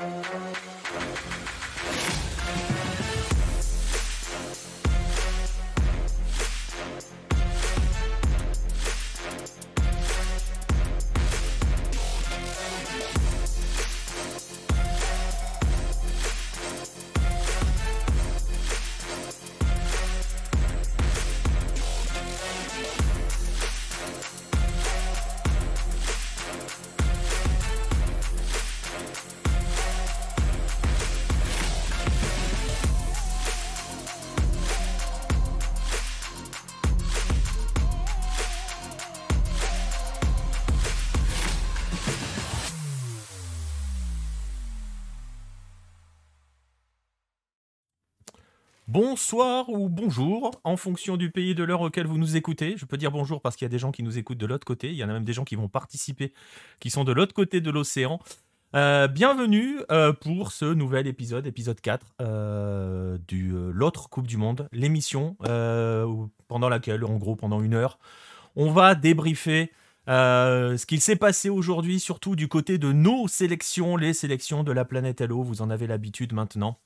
Música Bonsoir ou bonjour, en fonction du pays de l'heure auquel vous nous écoutez. Je peux dire bonjour parce qu'il y a des gens qui nous écoutent de l'autre côté. Il y en a même des gens qui vont participer, qui sont de l'autre côté de l'océan. Euh, bienvenue euh, pour ce nouvel épisode, épisode 4 euh, de l'autre Coupe du Monde, l'émission pendant laquelle, en gros, pendant une heure, on va débriefer ce qu'il s'est passé aujourd'hui, surtout du côté de nos sélections, les sélections de la planète Hello. Vous en avez l'habitude maintenant.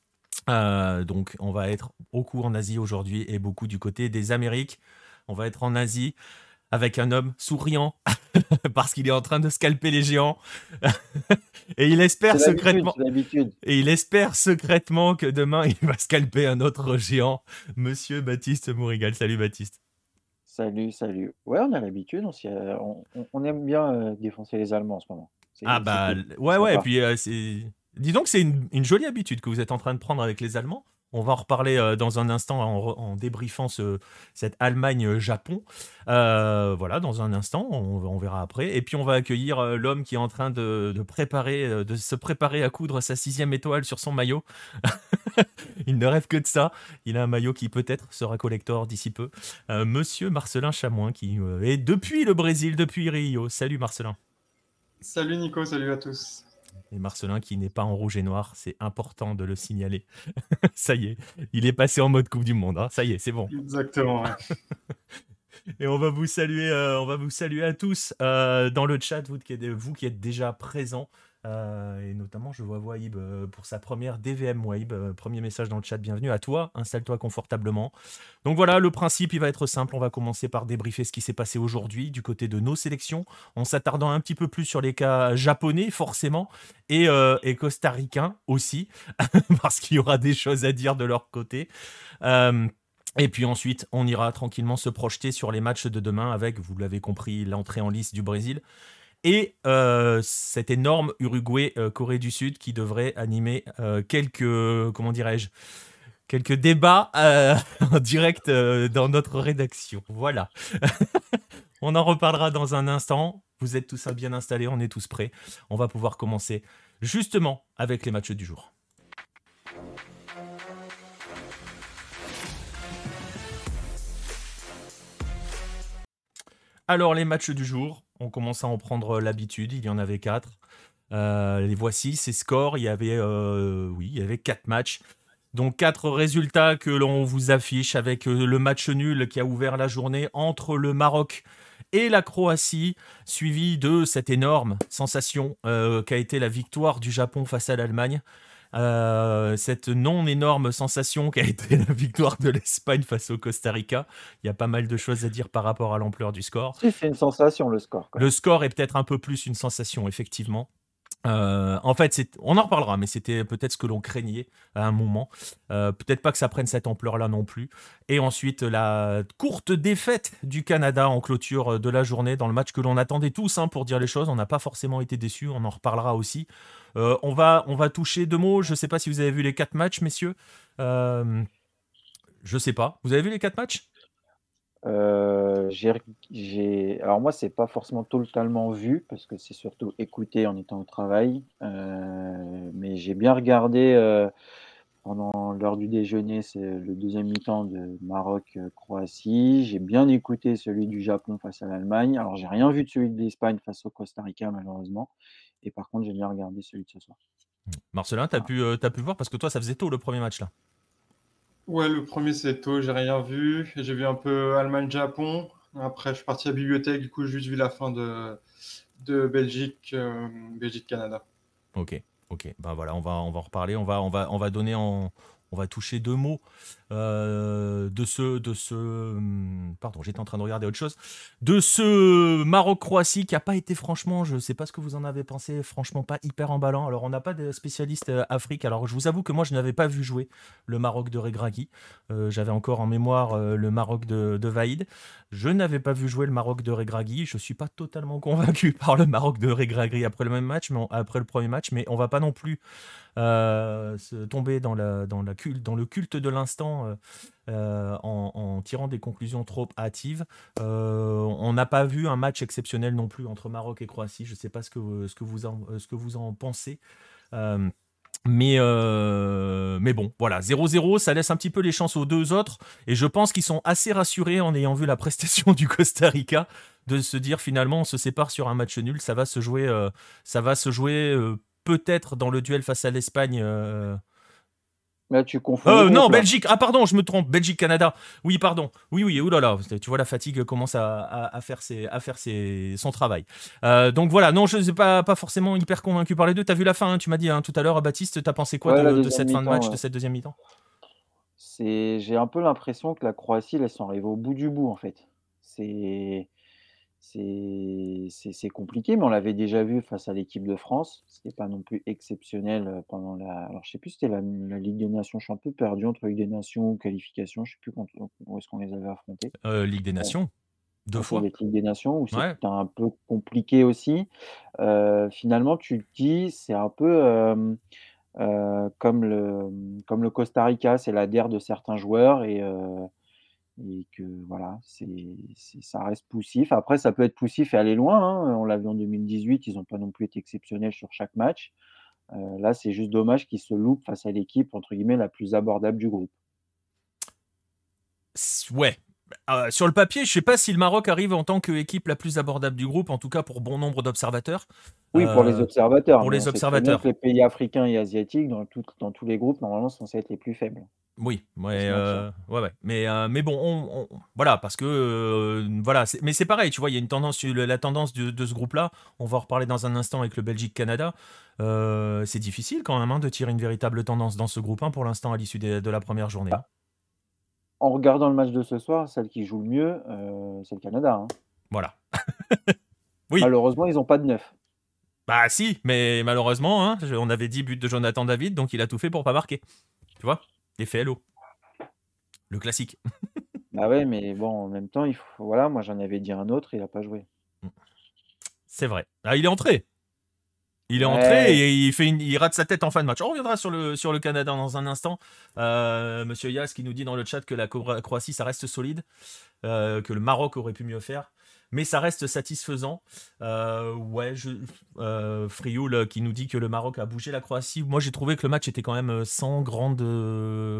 Euh, donc, on va être beaucoup en Asie aujourd'hui et beaucoup du côté des Amériques. On va être en Asie avec un homme souriant parce qu'il est en train de scalper les géants. Et il espère secrètement et il espère secrètement que demain il va scalper un autre géant monsieur Baptiste Mourigal. Salut Baptiste. Salut salut. Ouais on a l'habitude on, aime bien euh, défoncer les Allemands en ce moment. Ah bah ouais ouais et puis euh, c'est Dis donc, c'est une, jolie habitude que vous êtes en train de prendre avec les Allemands. On va en reparler euh, dans un instant en, débriefant cette Allemagne-Japon. Euh, voilà, dans un instant, on, verra après. Et puis on va accueillir euh, l'homme qui est en train de se préparer à coudre sa sixième étoile sur son maillot. Il ne rêve que de ça. Il a un maillot qui peut-être sera collector d'ici peu. Monsieur Marcelin Chamoin, qui est depuis le Brésil, depuis Rio. Salut Marcelin. Salut Nico, salut à tous. Et Marcelin qui n'est pas en rouge et noir, c'est important de le signaler. ça y est, il est passé en mode Coupe du Monde. Hein. Ça y est, c'est bon. Exactement. Et on va vous saluer, euh, on va vous saluer à tous euh, dans le chat, vous qui êtes, vous qui êtes déjà présents. Euh, et notamment, je vois Waib euh, pour sa première DVM Waib. Euh, premier message dans le chat, bienvenue à toi. Installe-toi confortablement. Donc voilà, le principe, il va être simple. On va commencer par débriefer ce qui s'est passé aujourd'hui du côté de nos sélections, en s'attardant un petit peu plus sur les cas japonais, forcément, et, costa-ricains aussi, parce qu'il y aura des choses à dire de leur côté. Et puis ensuite, on ira tranquillement se projeter sur les matchs de demain avec, vous l'avez compris, l'entrée en liste du Brésil et euh, cette énorme Uruguay-Corée euh, du Sud qui devrait animer euh, quelques, comment dirais-je, quelques débats en direct dans notre rédaction. Voilà. on en reparlera dans un instant. Vous êtes tous bien installés, on est tous prêts. On va pouvoir commencer justement avec les matchs du jour. Alors les matchs du jour, on commence à en prendre l'habitude. Il y en avait quatre. Euh, les voici, ces scores. Il y avait, euh, oui, y avait quatre matchs. Donc quatre résultats que l'on vous affiche avec euh, le match nul qui a ouvert la journée entre le Maroc et la Croatie, suivi de cette énorme sensation qu'a été la victoire du Japon face à l'Allemagne. Euh, cette non énorme sensation qui a été la victoire de l'Espagne face au Costa Rica. Il y a pas mal de choses à dire par rapport à l'ampleur du score. c'est une sensation le score. Le score est peut-être un peu plus une sensation, effectivement. Euh, en fait, on en reparlera, mais c'était peut-être ce que l'on craignait à un moment. Euh, peut-être pas que ça prenne cette ampleur-là non plus. Et ensuite, la courte défaite du Canada en clôture de la journée dans le match que l'on attendait tous, hein, pour dire les choses. On n'a pas forcément été déçus, on en reparlera aussi. Euh, on, va, toucher deux mots. Je ne sais pas si vous avez vu les quatre matchs, messieurs. je ne sais pas. Vous avez vu les quatre matchs? Euh, alors moi, c'est pas forcément totalement vu parce que c'est surtout écouté en étant au travail. Euh, mais j'ai bien regardé euh, pendant l'heure du déjeuner, c'est le deuxième mi-temps de Maroc-Croatie. J'ai bien écouté celui du Japon face à l'Allemagne. Alors j'ai rien vu de celui de l'Espagne face au Costa Rica malheureusement. Et par contre, j'ai bien regardé celui de ce soir. Marcelin, tu as, pu, as pu voir parce que toi, ça faisait tôt le premier match là. Ouais, le premier c'est tôt, j'ai rien vu. J'ai vu un peu Allemagne-Japon. Après, je suis parti à la bibliothèque, du coup, j'ai juste vu la fin de, de Belgique, euh, Belgique-Canada. Ok, ok. Ben voilà, on va, on va en reparler. On va, on va, on va donner en, on va toucher deux mots euh, de ce, de ce, hum, pardon, j'étais en train de regarder autre chose, de ce Maroc-Croatie qui a pas été franchement, je sais pas ce que vous en avez pensé, franchement pas hyper emballant. Alors on n'a pas de spécialiste euh, Afrique. Alors je vous avoue que moi je n'avais pas vu jouer le Maroc de Regragui. Euh, J'avais encore en mémoire le Maroc de, de Vaïd. Je n'avais pas vu jouer le Maroc de Regragui. Je suis pas totalement convaincu par le Maroc de Regragui après le même match, mais après le premier match, mais on va pas non plus se tomber dans, le culte de l'instant euh, euh, en, tirant des conclusions trop hâtives. Euh, on n'a pas vu un match exceptionnel non plus entre Maroc et Croatie. Je ne sais pas ce que, vous- en, pensez. Euh, mais, euh, bon, voilà, 0-0, ça laisse un petit peu les chances aux deux autres. Et je pense qu'ils sont assez rassurés en ayant vu la prestation du Costa Rica de se dire finalement on se sépare sur un match nul. Ça va se jouer, euh, ça va se jouer euh, peut-être dans le duel face à l'Espagne. euh, Là, tu confonds. euh, non, là. Belgique. Ah, pardon, je me trompe. Belgique-Canada. Oui, pardon. Oui, oui, oulala. Tu vois, la fatigue commence à, à- à faire, ses, à faire ses- son travail. Euh, donc voilà, non, je ne suis pas, pas forcément hyper convaincu par les deux. Tu as vu la fin, hein, tu m'as dit hein, tout à l'heure, Baptiste, tu as pensé quoi Ouais, de, cette fin de match, de cette deuxième mi-temps? C'est, j'ai un peu l'impression que la Croatie, là, ils sont arrivés au bout du bout, en fait. C'est, c'est, compliqué, mais on l'avait déjà vu face à l'équipe de France. C'était pas non plus exceptionnel euh, pendant la. Alors, je sais plus, c'était la, la Ligue des Nations. Je suis un peu perdu entre Ligue des Nations ou qualification. Je sais plus quand, où est-ce qu'on les avait affrontés. Euh, Ligue des Nations. Deux Donc, fois. Ligue des Nations, où Ouais. c'était un peu compliqué aussi. Euh, finalement, tu te dis, c'est un peu euh, euh, comme le, comme le Costa Rica, c'est la de certains joueurs et, euh, et que voilà, c'est, ça reste poussif. Après, ça peut être poussif et aller loin. hein. On l'a vu en 2018, ils n'ont pas non plus été exceptionnels sur chaque match. Euh, là, c'est juste dommage qu'ils se loupent face à l'équipe, entre guillemets, la plus abordable du groupe. Ouais. Euh, sur le papier, je sais pas si le Maroc arrive en tant qu'équipe la plus abordable du groupe, en tout cas pour bon nombre d'observateurs. Oui, pour les Euh, observateurs. pour les observateurs. les pays africains et asiatiques, dans, tout- dans tous les groupes, normalement, sont censés être les plus faibles. Oui, ouais, euh, ouais, ouais. Mais, euh, mais bon, on, on- voilà, parce que euh, voilà, c'est- mais c'est pareil, tu vois, il y a une tendance, la tendance de, de ce groupe-là. On va en reparler dans un instant avec le Belgique-Canada. Euh, c'est difficile quand même hein, de tirer une véritable tendance dans ce groupe 1 pour l'instant à l'issue de la première journée. hein. En regardant le match de ce soir, celle qui joue le mieux, euh, c'est le Canada. hein. Voilà. Oui. Malheureusement, ils n'ont pas de neuf. Bah si, mais malheureusement, hein, je- on avait 10 buts de Jonathan David, donc il a tout fait pour pas marquer. Tu vois? L'effet LO. Le classique. Bah ouais, mais bon, en même temps, il faut, voilà, moi j'en avais dit un autre, il n'a pas joué. C'est vrai. Ah, il est entré. Il est Ouais. entré et il, fait une- il rate sa tête en fin de match. On reviendra sur le, sur le Canada dans un instant. Euh, Monsieur Yas qui nous dit dans le chat que la Cro- Croatie, ça reste solide, euh, que le Maroc aurait pu mieux faire. Mais ça reste satisfaisant. Euh, ouais, je, euh, Frioul euh, qui nous dit que le Maroc a bougé la Croatie. Moi, j'ai trouvé que le match était quand même sans grande.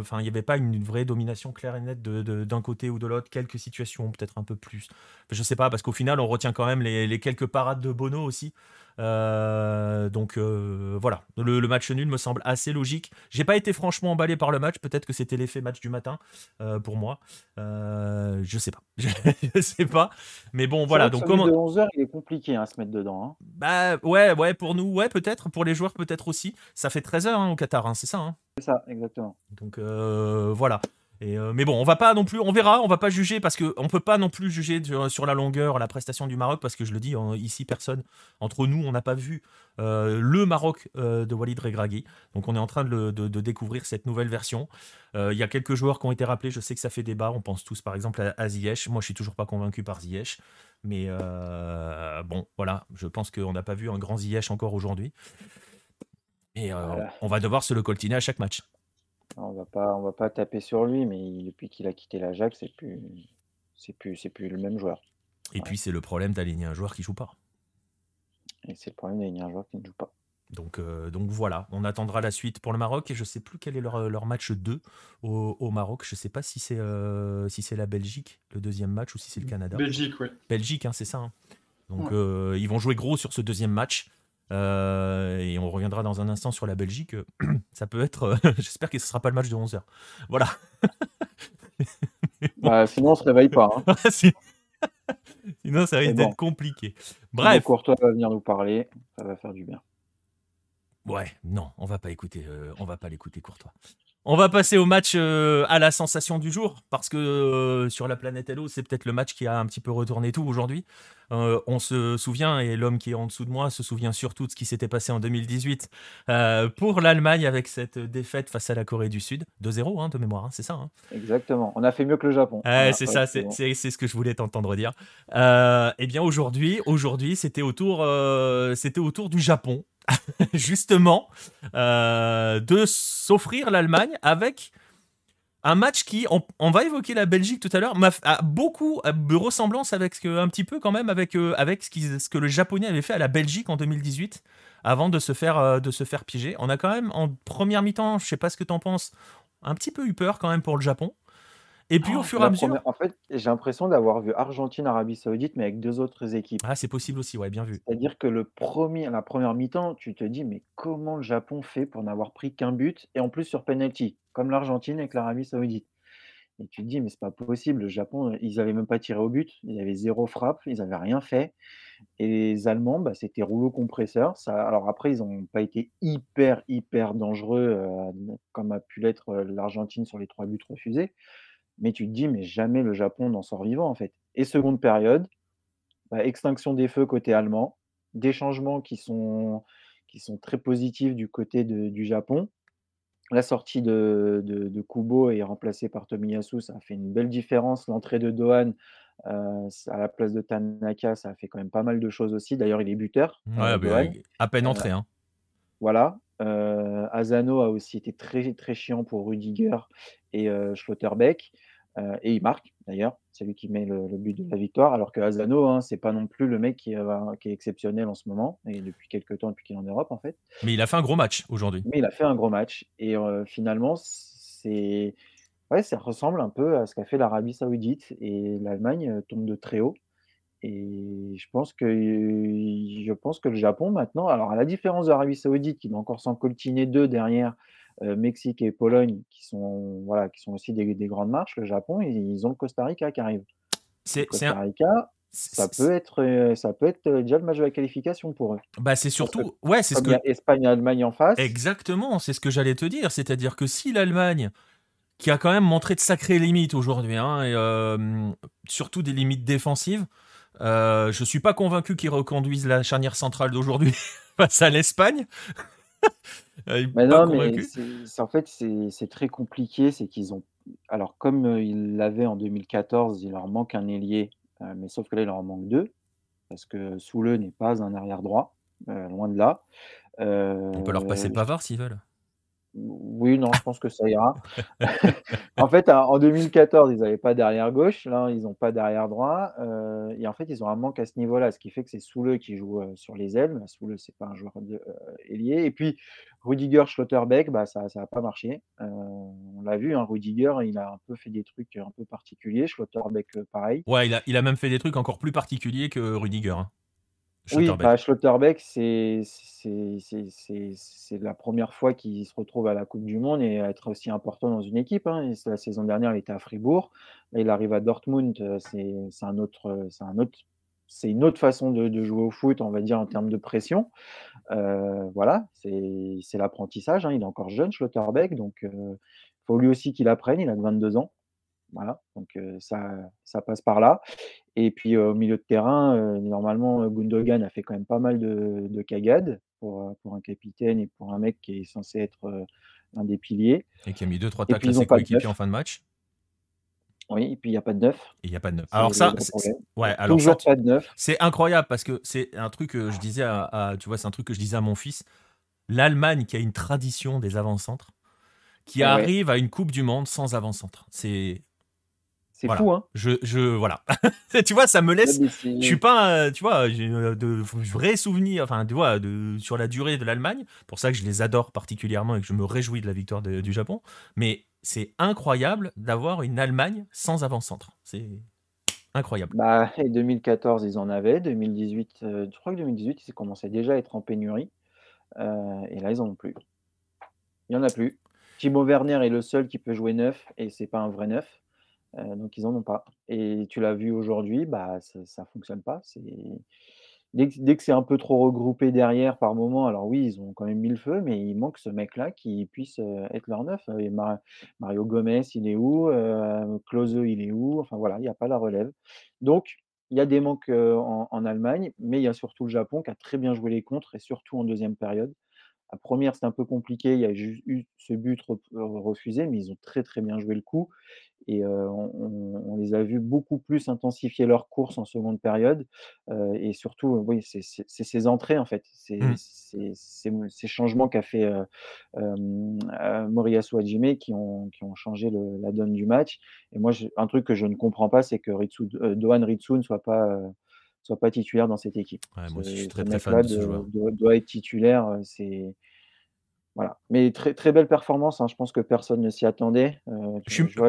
Enfin, il n'y avait pas une vraie domination claire et nette d'un côté ou de l'autre. Quelques situations, peut-être un peu plus. Je sais pas, parce qu'au final, on retient quand même les quelques parades de Bono aussi. Euh, donc euh, voilà, le, le match nul me semble assez logique. J'ai pas été franchement emballé par le match. Peut-être que c'était l'effet match du matin euh, pour moi. Je sais pas. je sais pas. Mais bon, voilà. Donc comment de 11 heures, il est compliqué hein, à se mettre dedans. hein. Bah ouais, ouais, pour nous, ouais, peut-être. Pour les joueurs, peut-être aussi. Ça fait 13 heures hein, au Qatar, hein, c'est ça. C'est ça, exactement. Donc voilà. Et, euh, mais bon, on va pas non plus, on verra, on va pas juger parce que on peut pas non plus juger sur, sur la longueur, la prestation du Maroc parce que je le dis en- ici, personne entre nous, on n'a pas vu euh, le Maroc euh, de Walid Regragui. Donc on est en train de, le- de- de découvrir cette nouvelle version. Il y a quelques joueurs qui ont été rappelés, je sais que ça fait débat. On pense tous par exemple à, à Ziyech. Moi, je suis toujours pas convaincu par Ziyech. Mais bon, voilà, je pense qu'on n'a pas vu un grand Ziyech encore aujourd'hui. Et Voilà. on va devoir se le coltiner à chaque match. On va pas, on va pas taper sur lui, mais il- depuis qu'il a quitté l'Ajax, c'est plus, c'est plus, c'est plus le même joueur. Et Ouais. puis c'est le problème d'aligner un joueur qui joue pas. Et c'est le problème d'aligner un joueur qui ne joue pas. Donc, euh, donc voilà, on attendra la suite pour le Maroc et je sais plus quel est leur, leur match 2 au, au Maroc. Je sais pas si c'est euh, si c'est la Belgique le deuxième match ou si c'est le Canada. Belgique, oui. Belgique, hein, c'est ça. hein. Donc Ouais. euh, ils vont jouer gros sur ce deuxième match. Euh, et on reviendra dans un instant sur la Belgique. Ça peut être. euh, J'espère que ce sera pas le match de 11h. Voilà. Bah, sinon, on se réveille pas. hein. Si- Sinon, ça risque bon. d'être compliqué. Bref. Bref. Courtois va venir nous parler, ça va faire du bien. Ouais, non, on va pas écouter, euh, on va pas l'écouter Courtois. On va passer au match euh, à la sensation du jour, parce que euh, sur la planète Hello, c'est peut-être le match qui a un petit peu retourné tout aujourd'hui. Euh, on se souvient, et l'homme qui est en dessous de moi se souvient surtout de ce qui s'était passé en 2018 euh, pour l'Allemagne avec cette défaite face à la Corée du Sud. 2-0 hein, de mémoire, hein, c'est ça hein Exactement. On a fait mieux que le Japon. C'est ça, c'est bon. ce que je voulais t'entendre dire. Eh bien aujourd'hui, aujourd'hui, c'était autour, c'était autour du Japon, justement, euh, de s'offrir l'Allemagne avec un match qui, on, va évoquer la Belgique tout à l'heure, a beaucoup de ressemblance avec ce que, un petit peu quand même avec, euh, ce, que le Japonais avait fait à la Belgique en 2018 avant de se faire, euh, de se faire piéger. On a quand même en première mi-temps, je sais pas ce que t'en penses, un petit peu eu peur quand même pour le Japon. Et puis au Oh, fur et à mesure, première- En fait, j'ai l'impression d'avoir vu Argentine, Arabie Saoudite, mais avec deux autres équipes. ah c'est possible aussi, ouais, bien vu. C'est-à-dire que le premier, la première mi-temps, tu te dis, mais comment le Japon fait pour n'avoir pris qu'un but et en plus sur penalty, comme l'Argentine avec l'Arabie Saoudite. Et tu te dis, mais c'est pas possible. Le Japon, ils n'avaient même pas tiré au but, ils avaient zéro frappe, ils n'avaient rien fait. Et les Allemands, bah, c'était rouleau compresseur. Ça, alors après, ils n'ont pas été hyper, hyper dangereux, euh, comme a pu l'être euh, l'Argentine sur les trois buts refusés. Mais tu te dis, mais jamais le Japon n'en sort vivant, en fait. Et seconde période, bah, extinction des feux côté allemand, des changements qui sont, qui sont très positifs du côté de- du Japon. La sortie de, de, de Kubo est remplacée par Tomiyasu, ça a fait une belle différence. L'entrée de Dohan euh, à la place de Tanaka, ça a fait quand même pas mal de choses aussi. D'ailleurs, il est buteur, Ouais, euh, bah, à peine Euh, entré. Hein. voilà. Euh, Asano a aussi été très, très chiant pour Rudiger et euh, Schlotterbeck. Euh, et il marque d'ailleurs, c'est lui qui met le, le but de la victoire. Alors que Asano, hein, c'est pas non plus le mec qui, euh, qui est exceptionnel en ce moment, et depuis quelques temps, depuis qu'il est en Europe en fait. Mais il a fait un gros match aujourd'hui. Mais il a fait un gros match. Et finalement, c'est ouais, ça ressemble un peu à ce qu'a fait l'Arabie Saoudite. Et l'Allemagne tombe de très haut. Et je pense que, je pense que le Japon maintenant, alors à la différence de l'Arabie Saoudite qui doit encore s'en coltiner deux derrière euh, Mexique et Pologne qui sont, voilà, qui sont aussi des, des grandes marches, le Japon, ils, ils ont le Costa Rica qui arrive. C'est Costa Rica, ça c'est- peut être, euh, ça peut être euh, déjà le match de la qualification pour eux. bah, c'est Parce que surtout. Ouais, c'est ce que. a Espagne et Allemagne en face, Exactement, c'est ce que j'allais te dire. C'est-à-dire que si l'Allemagne, qui a quand même montré de sacrées limites aujourd'hui, hein, et, euh, surtout des limites défensives, euh, je suis pas convaincu qu'ils reconduisent la charnière centrale d'aujourd'hui face à l'Espagne. Euh, non, mais c'est- en fait, c'est très compliqué. C'est qu'ils ont. Alors, comme euh, ils l'avaient en 2014, il leur manque un ailier, euh, mais sauf que là, il leur en manque deux, parce que Soule n'est pas un arrière droit, euh, loin de là. On peut leur passer Pavard s'ils veulent. Oui, non, je pense que ça ira. En fait, en en 2014, ils n'avaient pas d'arrière gauche. Là, ils n'ont pas d'arrière droit. euh, et en fait, ils ont un manque à ce niveau-là, ce qui fait que c'est Soule qui joue euh, sur les ailes. Soule, c'est pas un joueur euh, ailier. Et puis, Rudiger, Schlotterbeck, bah, ça n'a pas marché. On l'a vu, hein, Rudiger, il a un peu fait des trucs un peu particuliers. Schlotterbeck, pareil. Ouais, il a, il a même fait des trucs encore plus particuliers que Rudiger. hein. Oui, Schlotterbeck. bah, Schlotterbeck, c'est la première fois qu'il se retrouve à la Coupe du Monde et à être aussi important dans une équipe. hein. La saison dernière, il était à Fribourg. Là, il arrive à Dortmund. euh, C'est un autre, euh, c'est un autre, c'est une autre façon de, de jouer au foot, on va dire, en termes de pression. Euh, voilà, c'est l'apprentissage. hein. Il est encore jeune, Schlotterbeck, donc il faut lui aussi qu'il apprenne. Il a que 22 ans. Voilà, donc euh, ça, ça passe par là. Et puis euh, au milieu de terrain, euh, normalement, Gundogan a fait quand même pas mal de, de cagades pour, pour un capitaine et pour un mec qui est censé être euh, un des piliers. Et qui a mis 2-3 Et tacles à ses coéquipiers en fin de match. Oui, et puis il n'y a pas de neuf. Et il n'y a pas de neuf. Alors ça, ouais, alors ça, pas de neuf. C'est incroyable parce que c'est un truc que je disais à, à- tu vois, c'est un truc que je disais à mon fils. L'Allemagne qui a une tradition des avant-centres, qui Ouais. arrive à une Coupe du Monde sans avant-centre. C'est, C'est Voilà. fou, hein je, je, voilà. tu vois, ça me laisse. Je suis pas, tu vois, j'ai euh, de vrais souvenirs, enfin, tu vois, de, sur la durée de l'Allemagne. Pour ça que je les adore particulièrement et que je me réjouis de la victoire de- du Japon. Mais c'est incroyable d'avoir une Allemagne sans avant-centre. C'est incroyable. Bah, et 2014, ils en avaient. 2018, euh, je crois que 2018, ils commençaient déjà à être en pénurie. Euh, et là, ils en ont plus. Il n'y en a plus. Thibaut Werner est le seul qui peut jouer neuf et c'est pas un vrai neuf. Euh, donc ils en ont pas. Et tu l'as vu aujourd'hui, bah ça, ça fonctionne pas. Dès que, dès que c'est un peu trop regroupé derrière par moment, alors oui, ils ont quand même mis le feu, mais il manque ce mec-là qui puisse euh, être leur neuf. Et Mario Gomez, il est où? Euh, il est où? Enfin voilà, il n'y a pas la relève. Donc, il y a des manques euh, en, en Allemagne, mais il y a surtout le Japon qui a très bien joué les contres et surtout en deuxième période. La première, c'était un peu compliqué, il y a eu ce but refusé, mais ils ont très très bien joué le coup et on, les a vus beaucoup plus intensifier leur course en seconde période. et surtout, oui, c'est ces entrées, en fait, mmh. ces changements qu'a fait Moriyasu Hajime qui ont, qui ont changé la donne du match. Et moi, un truc que je ne comprends pas, c'est que Ritsu, Dohan Ritsu ne soit pas soit pas titulaire dans cette équipe. moi je suis très très fan de ce joueur. Doit, être titulaire, c'est voilà. Mais très, très belle performance. Hein. Je pense que personne ne s'y attendait. Euh,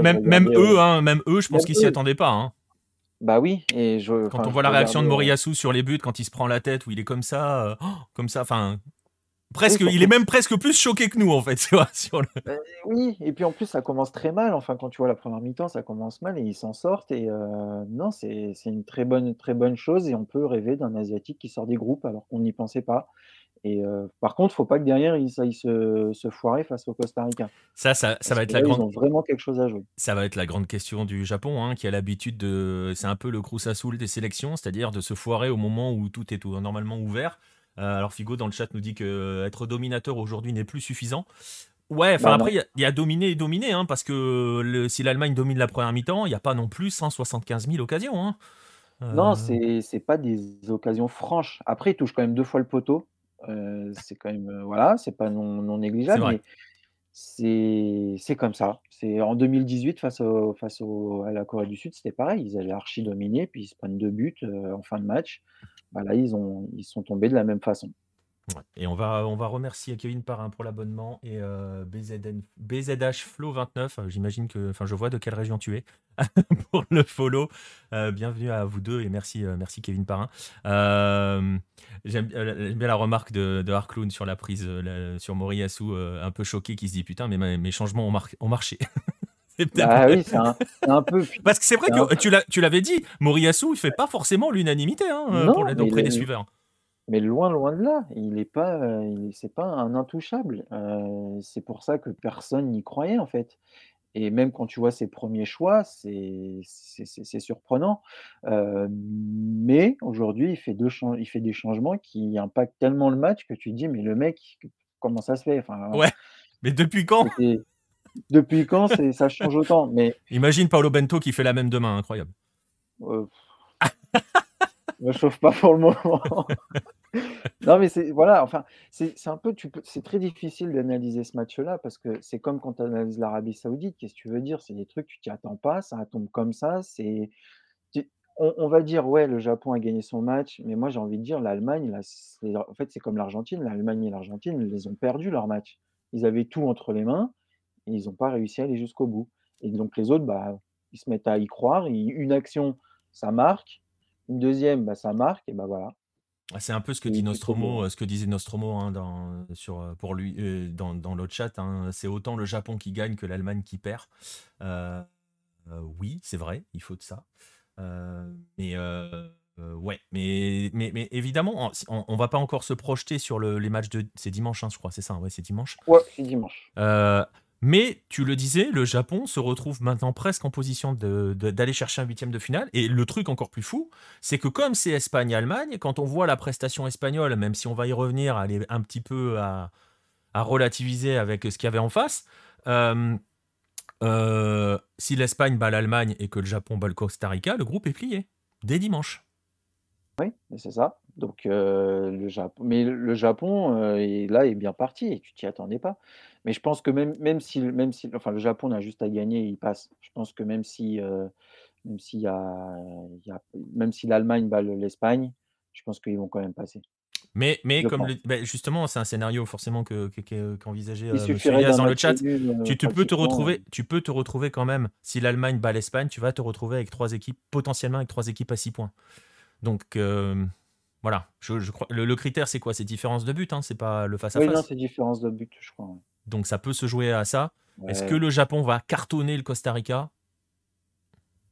même, même eux, euh, hein, même eux, je pense qu'ils s'y attendaient pas. Hein. Bah oui. Et je, quand on voit la réaction de Moriyasu sur les buts, quand il se prend la tête, où il est comme ça, euh, oh, comme ça, enfin. Presque, il est même presque plus choqué que nous en fait, tu vois, sur le... Bah, oui, et puis en plus ça commence très mal. Enfin, quand tu vois la première mi-temps, ça commence mal et ils s'en sortent. Et non, c'est une très bonne, très bonne chose. Et on peut rêver d'un asiatique qui sort des groupes alors qu'on n'y pensait pas. Et par contre, faut pas que derrière, ils aillent se, se foirer face au Costa Rica. Ça, ça, ça va être la grande. Ils ont vraiment quelque chose à jouer. Ça va être la grande question du Japon, hein, qui a l'habitude de. C'est un peu le Soul des sélections, c'est-à-dire de se foirer au moment où tout est normalement ouvert. Alors Figo dans le chat nous dit que être dominateur aujourd'hui n'est plus suffisant. Ouais, enfin bah, après, il y, a dominé et dominé, hein, parce que le, si l'Allemagne domine la première mi-temps, il n'y a pas non plus 175 000 occasions. Hein. Non, c'est pas des occasions franches. Après, il touche quand même deux fois le poteau c'est quand même, voilà, c'est pas non, non négligeable, mais c'est comme ça. C'est en 2018 face, au, face au, à la Corée du Sud, c'était pareil. Ils avaient archi dominé, puis ils se prennent deux buts en fin de match. Bah là, ils, ont, ils sont tombés de la même façon. Et on va, on va remercier Kevin Parrain pour l'abonnement et euh, BZH Flow 29. Euh, j'imagine que, enfin, je vois de quelle région tu es pour le follow. Euh, bienvenue à vous deux et merci, merci Kevin Parrain. J'aime bien la remarque de, de Harkloon sur la prise sur Moriyasu, un peu choqué, qui se dit putain, mais mes, changements ont marché. Ah oui, c'est un, peu. Parce que c'est vrai que tu l'avais dit, Moriyasu, il fait pas forcément l'unanimité hein, auprès des suiveurs. Mais loin, loin de là, il n'est pas, euh, c'est pas un intouchable. Euh, c'est pour ça que personne n'y croyait en fait. Et même quand tu vois ses premiers choix, c'est surprenant. Euh, mais aujourd'hui, il fait il fait des changements qui impactent tellement le match que tu te dis: «Mais le mec, comment ça se fait?» enfin, Ouais, mais depuis quand? Depuis quand ça change autant? Mais Imagine Paolo Bento qui fait la même demain, incroyable. euh, me chauffe pas pour le moment. non, mais c'est voilà, enfin, c'est un peu, c'est très difficile d'analyser ce match-là parce que c'est comme quand tu analyses l'Arabie Saoudite. Qu'est-ce que tu veux dire? C'est des trucs, tu t'y attends pas, ça tombe comme ça. C'est, on, va dire, ouais, le Japon a gagné son match, mais moi j'ai envie de dire, l'Allemagne, en fait, c'est comme l'Argentine. L'Allemagne et l'Argentine, ils ont perdu leur match. Ils avaient tout entre les mains et ils n'ont pas réussi à aller jusqu'au bout. Et donc les autres, bah, ils se mettent à y croire. une action, ça marque. Une deuxième, bah, ça marque. Et bah voilà. Ah, c'est un peu ce que dit Nostromo, euh, ce que disait Nostromo hein, dans, sur, euh, pour lui euh, dans, dans l'autre chat. Hein. c'est autant le Japon qui gagne que l'Allemagne qui perd. oui, c'est vrai, il faut de ça. mais ouais, mais, mais, mais évidemment, on, on, va pas encore se projeter sur le, les matchs de. C'est dimanche, hein, je crois, c'est ça, ouais, c'est dimanche. Ouais, c'est dimanche. Mais tu le disais, le Japon se retrouve maintenant presque en position d'aller chercher un huitième de finale. Et le truc encore plus fou, c'est que comme c'est Espagne-Allemagne, quand on voit la prestation espagnole, même si on va y revenir, aller un petit peu à, relativiser avec ce qu'il y avait en face, euh, euh, si l'Espagne bat l'Allemagne et que le Japon bat le Costa Rica, le groupe est plié dès dimanche. Oui, c'est ça. Donc euh, le Japon, mais le Japon là est bien parti et tu t'y attendais pas. Mais je pense que même, même si, même si, enfin, le Japon a juste à gagner, il passe. Je pense que même si, euh, même s'il y a, même si l'Allemagne bat l'Espagne, je pense qu'ils vont quand même passer. Mais, mais comme bah, justement, c'est un scénario forcément que qu'envisageait euh, dans le chat. Tu, peux te retrouver, tu peux te retrouver quand même. Si l'Allemagne bat l'Espagne, tu vas te retrouver avec trois équipes potentiellement avec trois équipes à six points. Donc voilà, je, crois. Le, critère c'est quoi? C'est différence de but, hein c'est pas le face à face. Oui, non, c'est différence de but, je crois. Donc ça peut se jouer à ça. Est-ce que le Japon va cartonner le Costa Rica?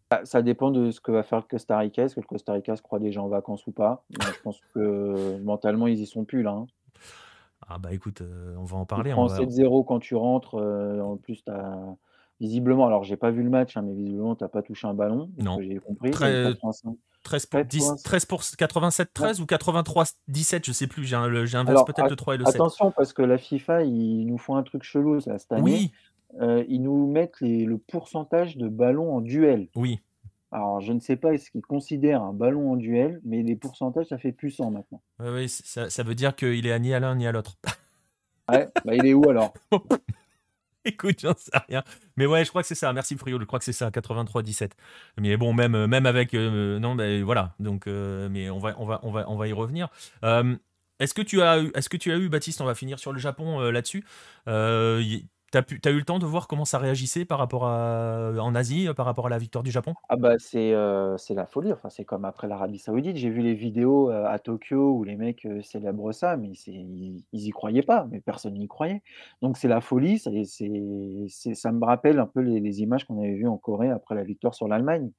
Bah, ça dépend de ce que va faire le Costa Rica. Est-ce que le Costa Rica se croit déjà en vacances ou pas? Moi, je pense que mentalement, ils y sont plus là, hein. Ah bah écoute, heu, on va en Tu parler, on prends va 7-0 quand tu rentres, heu, en plus tu as visiblement alors j'ai pas vu le match, hein, mais visiblement tu as pas touché un ballon, de ce non. que j'ai compris et Très 85 13 pour 10 80 13 pour ouais. 87-13 ou 83-17, je sais plus, j'ai un Alors peut-être le 3 et le 7. attention parce que la FIFA, ils nous font un truc chelou ça cette année, Oui, heu, ils nous mettent les le pourcentage de ballons en duel. oui. Alors je ne sais pas ce qu'ils considèrent un ballon en duel, mais les pourcentages ça fait plus 100 maintenant. Oui, ça veut dire qu'il est à ni à l'un ni à l'autre. Ouais, bah, il est où alors? Écoute, j'en sais rien. Mais ouais, je crois que c'est ça. Merci Friol, je crois que c'est ça, 83-17. Mais bon, même, euh, avec. euh, non, ben voilà. Donc, euh, mais on va, on, va, on, va, y revenir. Est-ce que tu as eu, est-ce que tu as eu, Baptiste, on va finir sur le Japon là-dessus. T'as eu le temps de voir comment ça réagissait par rapport à, en Asie, euh, par rapport à la victoire du Japon? Ah bah, c'est, heu, c'est la folie, enfin, c'est comme après l'Arabie Saoudite. J'ai vu les vidéos, heu, à Tokyo où les mecs, célèbrent ça, mais ils ils y croyaient pas, mais personne n'y croyait. Donc c'est la folie, c'est ça me rappelle un peu les images qu'on avait vues en Corée après la victoire sur l'Allemagne.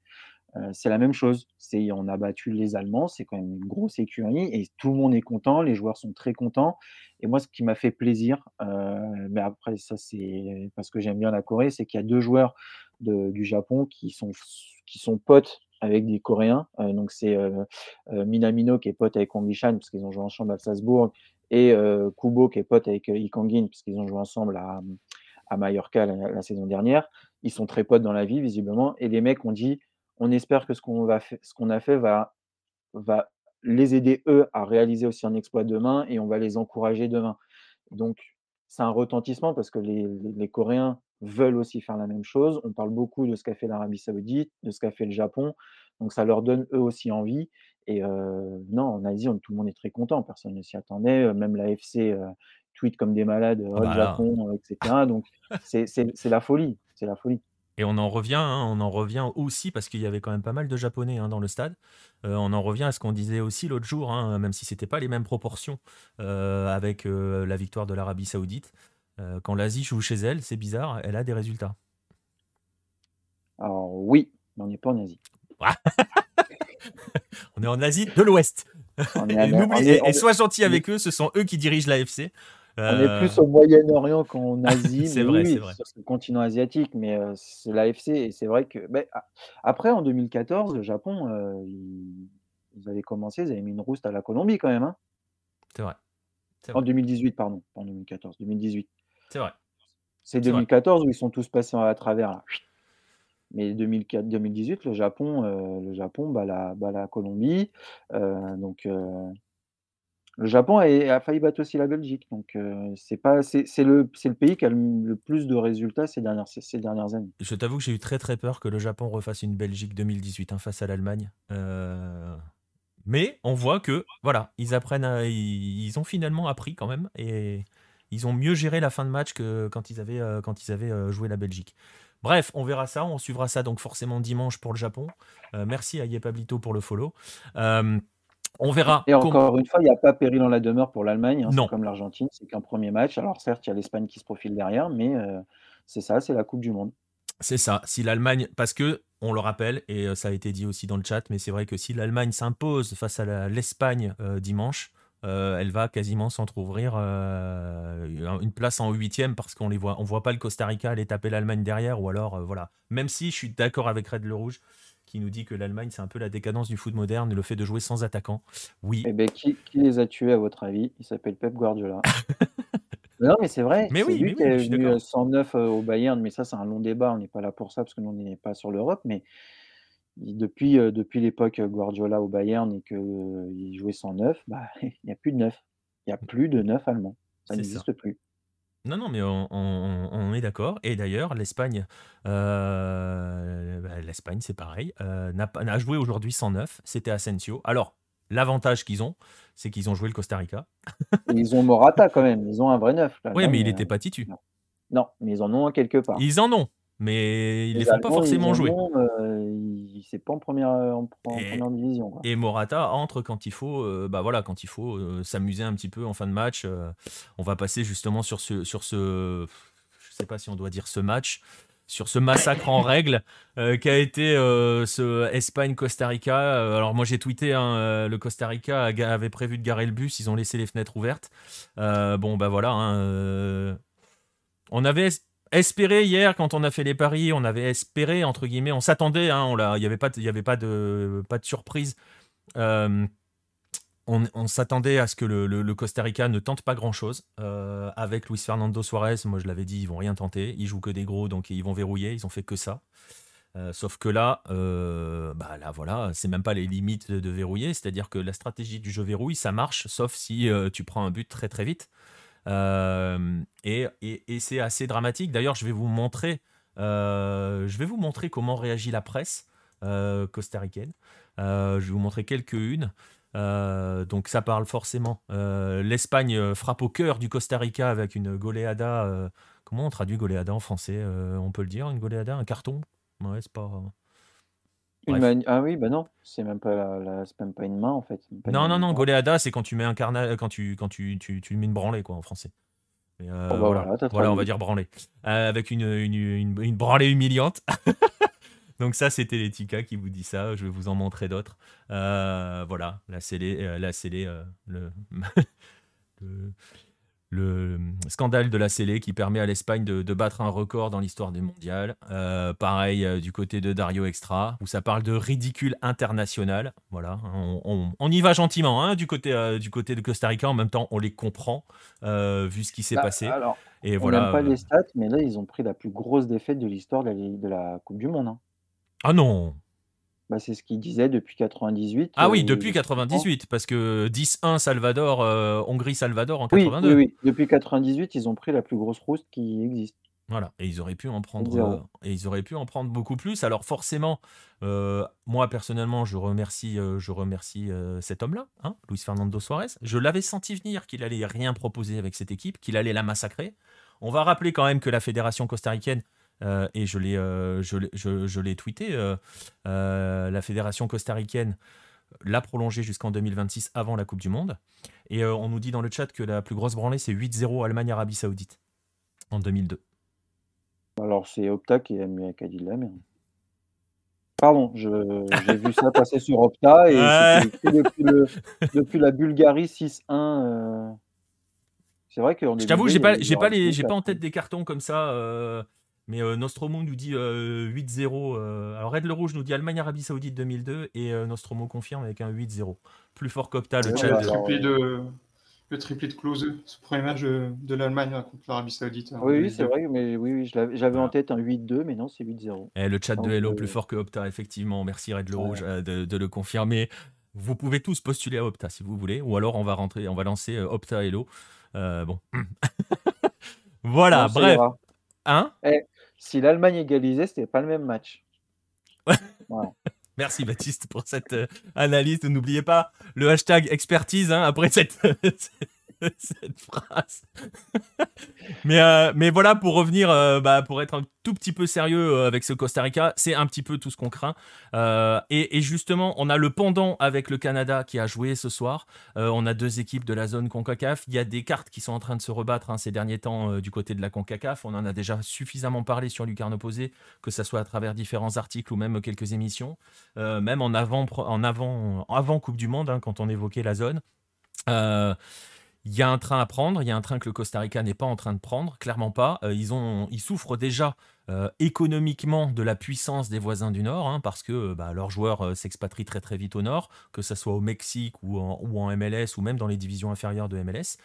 C'est la même chose. C'est on a battu les Allemands, c'est quand même une grosse écurie et tout le monde est content, les joueurs sont très contents et moi ce qui m'a fait plaisir, mais après ça c'est parce que j'aime bien la Corée, c'est qu'il y a 2 joueurs du Japon qui sont qui sont potes avec des Coréens, donc c'est, Minamino qui est pote avec Hong Hee-chan parce qu'ils ont joué ensemble à Salzbourg et Kubo qui est pote avec, heu, Lee Kang-in parce qu'ils ont joué ensemble à, à Mallorca la la saison dernière. Ils sont très potes dans la vie visiblement et les mecs ont dit: «On espère que ce qu'on va ce qu'on a fait va va les aider eux à réaliser aussi un exploit demain et on va les encourager demain». Donc c'est un retentissement parce que les les les Coréens veulent aussi faire la même chose. On parle beaucoup de ce qu'a fait l'Arabie Saoudite, de ce qu'a fait le Japon, donc ça leur donne eux aussi envie et heu, non, en Asie, on tout le monde est très content, personne ne s'y attendait, heu, même l'AFC, heu, tweet comme des malades, Ah «Oh le bah. Japon», heu, et cetera, donc c'est la folie, c'est la folie. Et on en revient, hein, on en revient aussi parce qu'il y avait quand même pas mal de Japonais hein, dans le stade. Euh, on en revient à ce qu'on disait aussi l'autre jour, hein, même si c'était pas les mêmes proportions euh, avec euh, la victoire de l'Arabie Saoudite. Quand l'Asie joue chez elle, c'est bizarre, elle a des résultats. Alors oui, mais on n'est pas en Asie. On est en Asie de l'Ouest. Et, et- et sois gentil avec eux, ce sont eux qui dirigent l'AFC. On est Euh, plus au Moyen-Orient qu'en Asie, c'est vrai, oui, c'est vrai. sur ce continent asiatique, mais heu, c'est l'AFC et c'est vrai que beh, a après en 2014, le Japon, heu, ils ils avaient commencé, ils avaient mis une rouste à la Colombie quand même, hein? C'est vrai. En vrai. 2018 pardon, en 2014, 2018. C'est vrai. C'est C'est vrai. 2014 où ils sont tous passés à travers là. Mais 2004-2018, le Japon, heu, le Japon bat la bat la Colombie, heu, donc Le Japon a failli battre aussi la Belgique, donc heu, c'est le le pays qui a le plus de résultats ces dernières années. Je t'avoue que j'ai eu très très peur que le Japon refasse une Belgique 2018 hein, face à l'Allemagne. Euh, Mais on voit que, voilà, ils apprennent, à- ils, ont finalement appris quand même et ils ont mieux géré la fin de match que quand ils avaient, euh, quand ils avaient euh, joué la Belgique. Bref, on verra ça, on suivra ça donc forcément dimanche pour le Japon. Euh, merci à Yepablito pour le follow. Euh, on verra. Et com- encore une fois, il y a pas péril en la demeure pour l'Allemagne, hein, Non, comme l'Argentine, c'est qu'un 1er match. Alors certes, il y a l'Espagne qui se profile derrière, mais heu, c'est ça, c'est la coupe du monde. c'est ça. Si l'Allemagne, parce que on le rappelle et euh, ça a été dit aussi dans le chat, mais c'est vrai que si l'Allemagne s'impose face à l'Espagne euh, dimanche, euh, elle va quasiment s'entrouvrir euh, une place en huitième parce qu'on les voit, on voit pas le Costa Rica aller taper l'Allemagne derrière ou alors euh, voilà. Même si je suis d'accord avec Red le Rouge qui nous dit que l'Allemagne c'est un peu la décadence du foot moderne, le fait de jouer sans attaquant. Oui, Eh beh, qui qui les a tués à votre avis? Il s'appelle Pep Guardiola. Non, mais c'est vrai, mais oui, mais lui qui oui, d'accord. heu, 109, heu, au Bayern, mais ça, c'est un long débat, on n'est pas là pour ça parce que nous, on n'est pas sur l'Europe, mais depuis, heu, depuis l'époque, heu, Guardiola au Bayern et qu'il jouait 109, bah, il y a plus de 9. Il y a plus de 9 allemands. Ça. n'existe plus. Non, non, mais on, on- on est d'accord. Et d'ailleurs, l'Espagne, euh, bah, l'Espagne, c'est pareil, euh, n'a pas- n'a joué aujourd'hui 109. C'était Asensio. Alors, l'avantage qu'ils ont, c'est qu'ils ont joué le Costa Rica. Et ils ont Morata quand même, ils ont un vrai 9, Oui, mais il n'était pas titu. non. Non, mais ils en ont un quelque part. Ils en ont, mais ils les Les font pas Allemands, forcément en jouer. ils c'est pas en première, en en Et, première division, quoi. et Morata entre quand il faut, euh, bah voilà, quand il faut euh, s'amuser un petit peu en fin de match. euh, on va passer justement sur ce, sur ce, je sais pas si on doit dire ce match. sur ce massacre en règle qui a été ce Espagne-Costa Rica. alors moi j'ai tweeté, hein, le Costa Rica avait prévu de garer le bus, ils ont laissé les fenêtres ouvertes. bon bah voilà, hein, on avait espéré hier quand on a fait les paris, on avait espéré entre guillemets, on s'attendait, hein, il n'y avait pas, de surprise. Euh, on, s'attendait à ce que le, Costa Rica ne tente pas grand-chose. Euh, avec Luis Fernando Suarez, moi je l'avais dit, ils vont rien tenter. Ils jouent que des gros, donc ils vont verrouiller. Ils ont fait que ça. Euh, sauf que là, bah là voilà, c'est même pas les limites de, verrouiller. C'est-à-dire que la stratégie du jeu verrouille, ça marche, sauf si tu prends un but très très vite. Et, et c'est assez dramatique. D'ailleurs, je vais vous montrer, je vais vous montrer comment réagit la presse costaricaine. je vais vous montrer quelques-unes. Euh, donc ça parle forcément. Euh, L'Espagne euh, frappe au cœur du Costa Rica avec une goleada. comment on traduit goleada en français On peut le dire, une goleada, un carton? Ouais, c'est pas. Ah oui, bah non, c'est même pas la, même pas une main en fait. Non, non, non, goleada, c'est quand tu mets un carnal, quand tu, quand tu, tu, tu mets une branlée quoi en français. Oh, bah voilà, voilà, on va dire branlée. avec une, une, une, une branlée humiliante. Donc ça, c'était l'Etika qui vous dit ça. Je vais vous en montrer d'autres. Euh, voilà, la scellé, euh, la scellé euh, le, le, scandale de la scellé qui permet à l'Espagne de, battre un record dans l'histoire des mondiales. pareil du côté de Dario Extra, où ça parle de ridicule international. Voilà, on, y va gentiment hein, du, côté, du côté de Costa Rica. En même temps, on les comprend vu ce qui s'est bah, passé. Alors, Et on voilà. pas les stats, mais là, ils ont pris la plus grosse défaite de l'histoire de, de, la Coupe du Monde. Hein. Ah non bah, c'est ce qu'il disait depuis 98. Ah oui, depuis 98, parce que 10-1 Salvador, euh, Hongrie-Salvador en 82. Oui, oui, depuis 98, ils ont pris la plus grosse rousse qui existe. Voilà, et ils auraient pu en prendre, euh, et ils auraient pu en prendre beaucoup plus. Alors forcément, euh, moi personnellement, je remercie, je remercie cet homme-là, hein, Luis Fernando Suarez. Je l'avais senti venir qu'il allait rien proposer avec cette équipe, qu'il allait la massacrer. On va rappeler quand même que la fédération costaricaine euh, et je l'ai, euh, je, je, l'ai tweeté, euh, la fédération costaricaine l'a prolongé jusqu'en 2026 avant la Coupe du Monde. Et on nous dit dans le chat que la plus grosse branlée, c'est 8-0 Allemagne-Arabie Saoudite en 2002. Alors c'est Opta qui a, qui dit de la merde. Pardon, j'ai vu ça passer sur Opta et depuis, depuis, la Bulgarie 6-1. C'est vrai que. Je t'avoue, j'ai pas, j'ai pas, les, j'ai pas en tête des cartons comme ça. Mais euh, Nostromo nous dit 8-0. Euh, euh, alors Red le Rouge nous dit Allemagne-Arabie Saoudite 2002 et Nostromo confirme avec un 8-0. Plus fort qu'Opta, le chat. Le triplé de, le triplé de Close, ce premier match de, l'Allemagne contre l'Arabie Saoudite. Hein, oui, c'est vrai, mais oui, j'avais en tête un 8-2, mais non, c'est 8-0. Et le chat de Hello, plus fort que Opta, effectivement. Merci Red le Rouge de, le confirmer. Vous pouvez tous postuler à Opta si vous voulez, ou alors on va rentrer, on va lancer Opta Hello. bon. voilà, bref. Hein? Eh, si l'Allemagne égalisait, c'était pas le même match. Merci Baptiste pour cette euh, analyse. N'oubliez pas le hashtag expertise hein, après cette, cette phrase. mais, euh, mais voilà, pour revenir, euh, bah, pour être un tout petit peu sérieux euh, avec ce Costa Rica, c'est un petit peu tout ce qu'on craint. Et, justement, on a le pendant avec le Canada qui a joué ce soir. on a deux équipes de la zone CONCACAF. Il y a des cartes qui sont en train de se rebattre hein, ces derniers temps du côté de la CONCACAF. On en a déjà suffisamment parlé sur Lucarne Opposé, que ce soit à travers différents articles ou même quelques émissions. même en avant, en avant, avant Coupe du Monde, hein, quand on évoquait la zone. Il y a un train à prendre, il y a un train que le Costa Rica n'est pas en train de prendre, clairement pas. Euh, ils, ont, ils souffrent déjà euh, économiquement de la puissance des voisins du Nord, hein, parce que euh, bah, leurs joueurs s'expatrient très très vite au Nord, que ce soit au Mexique ou en, MLS ou même dans les divisions inférieures de MLS.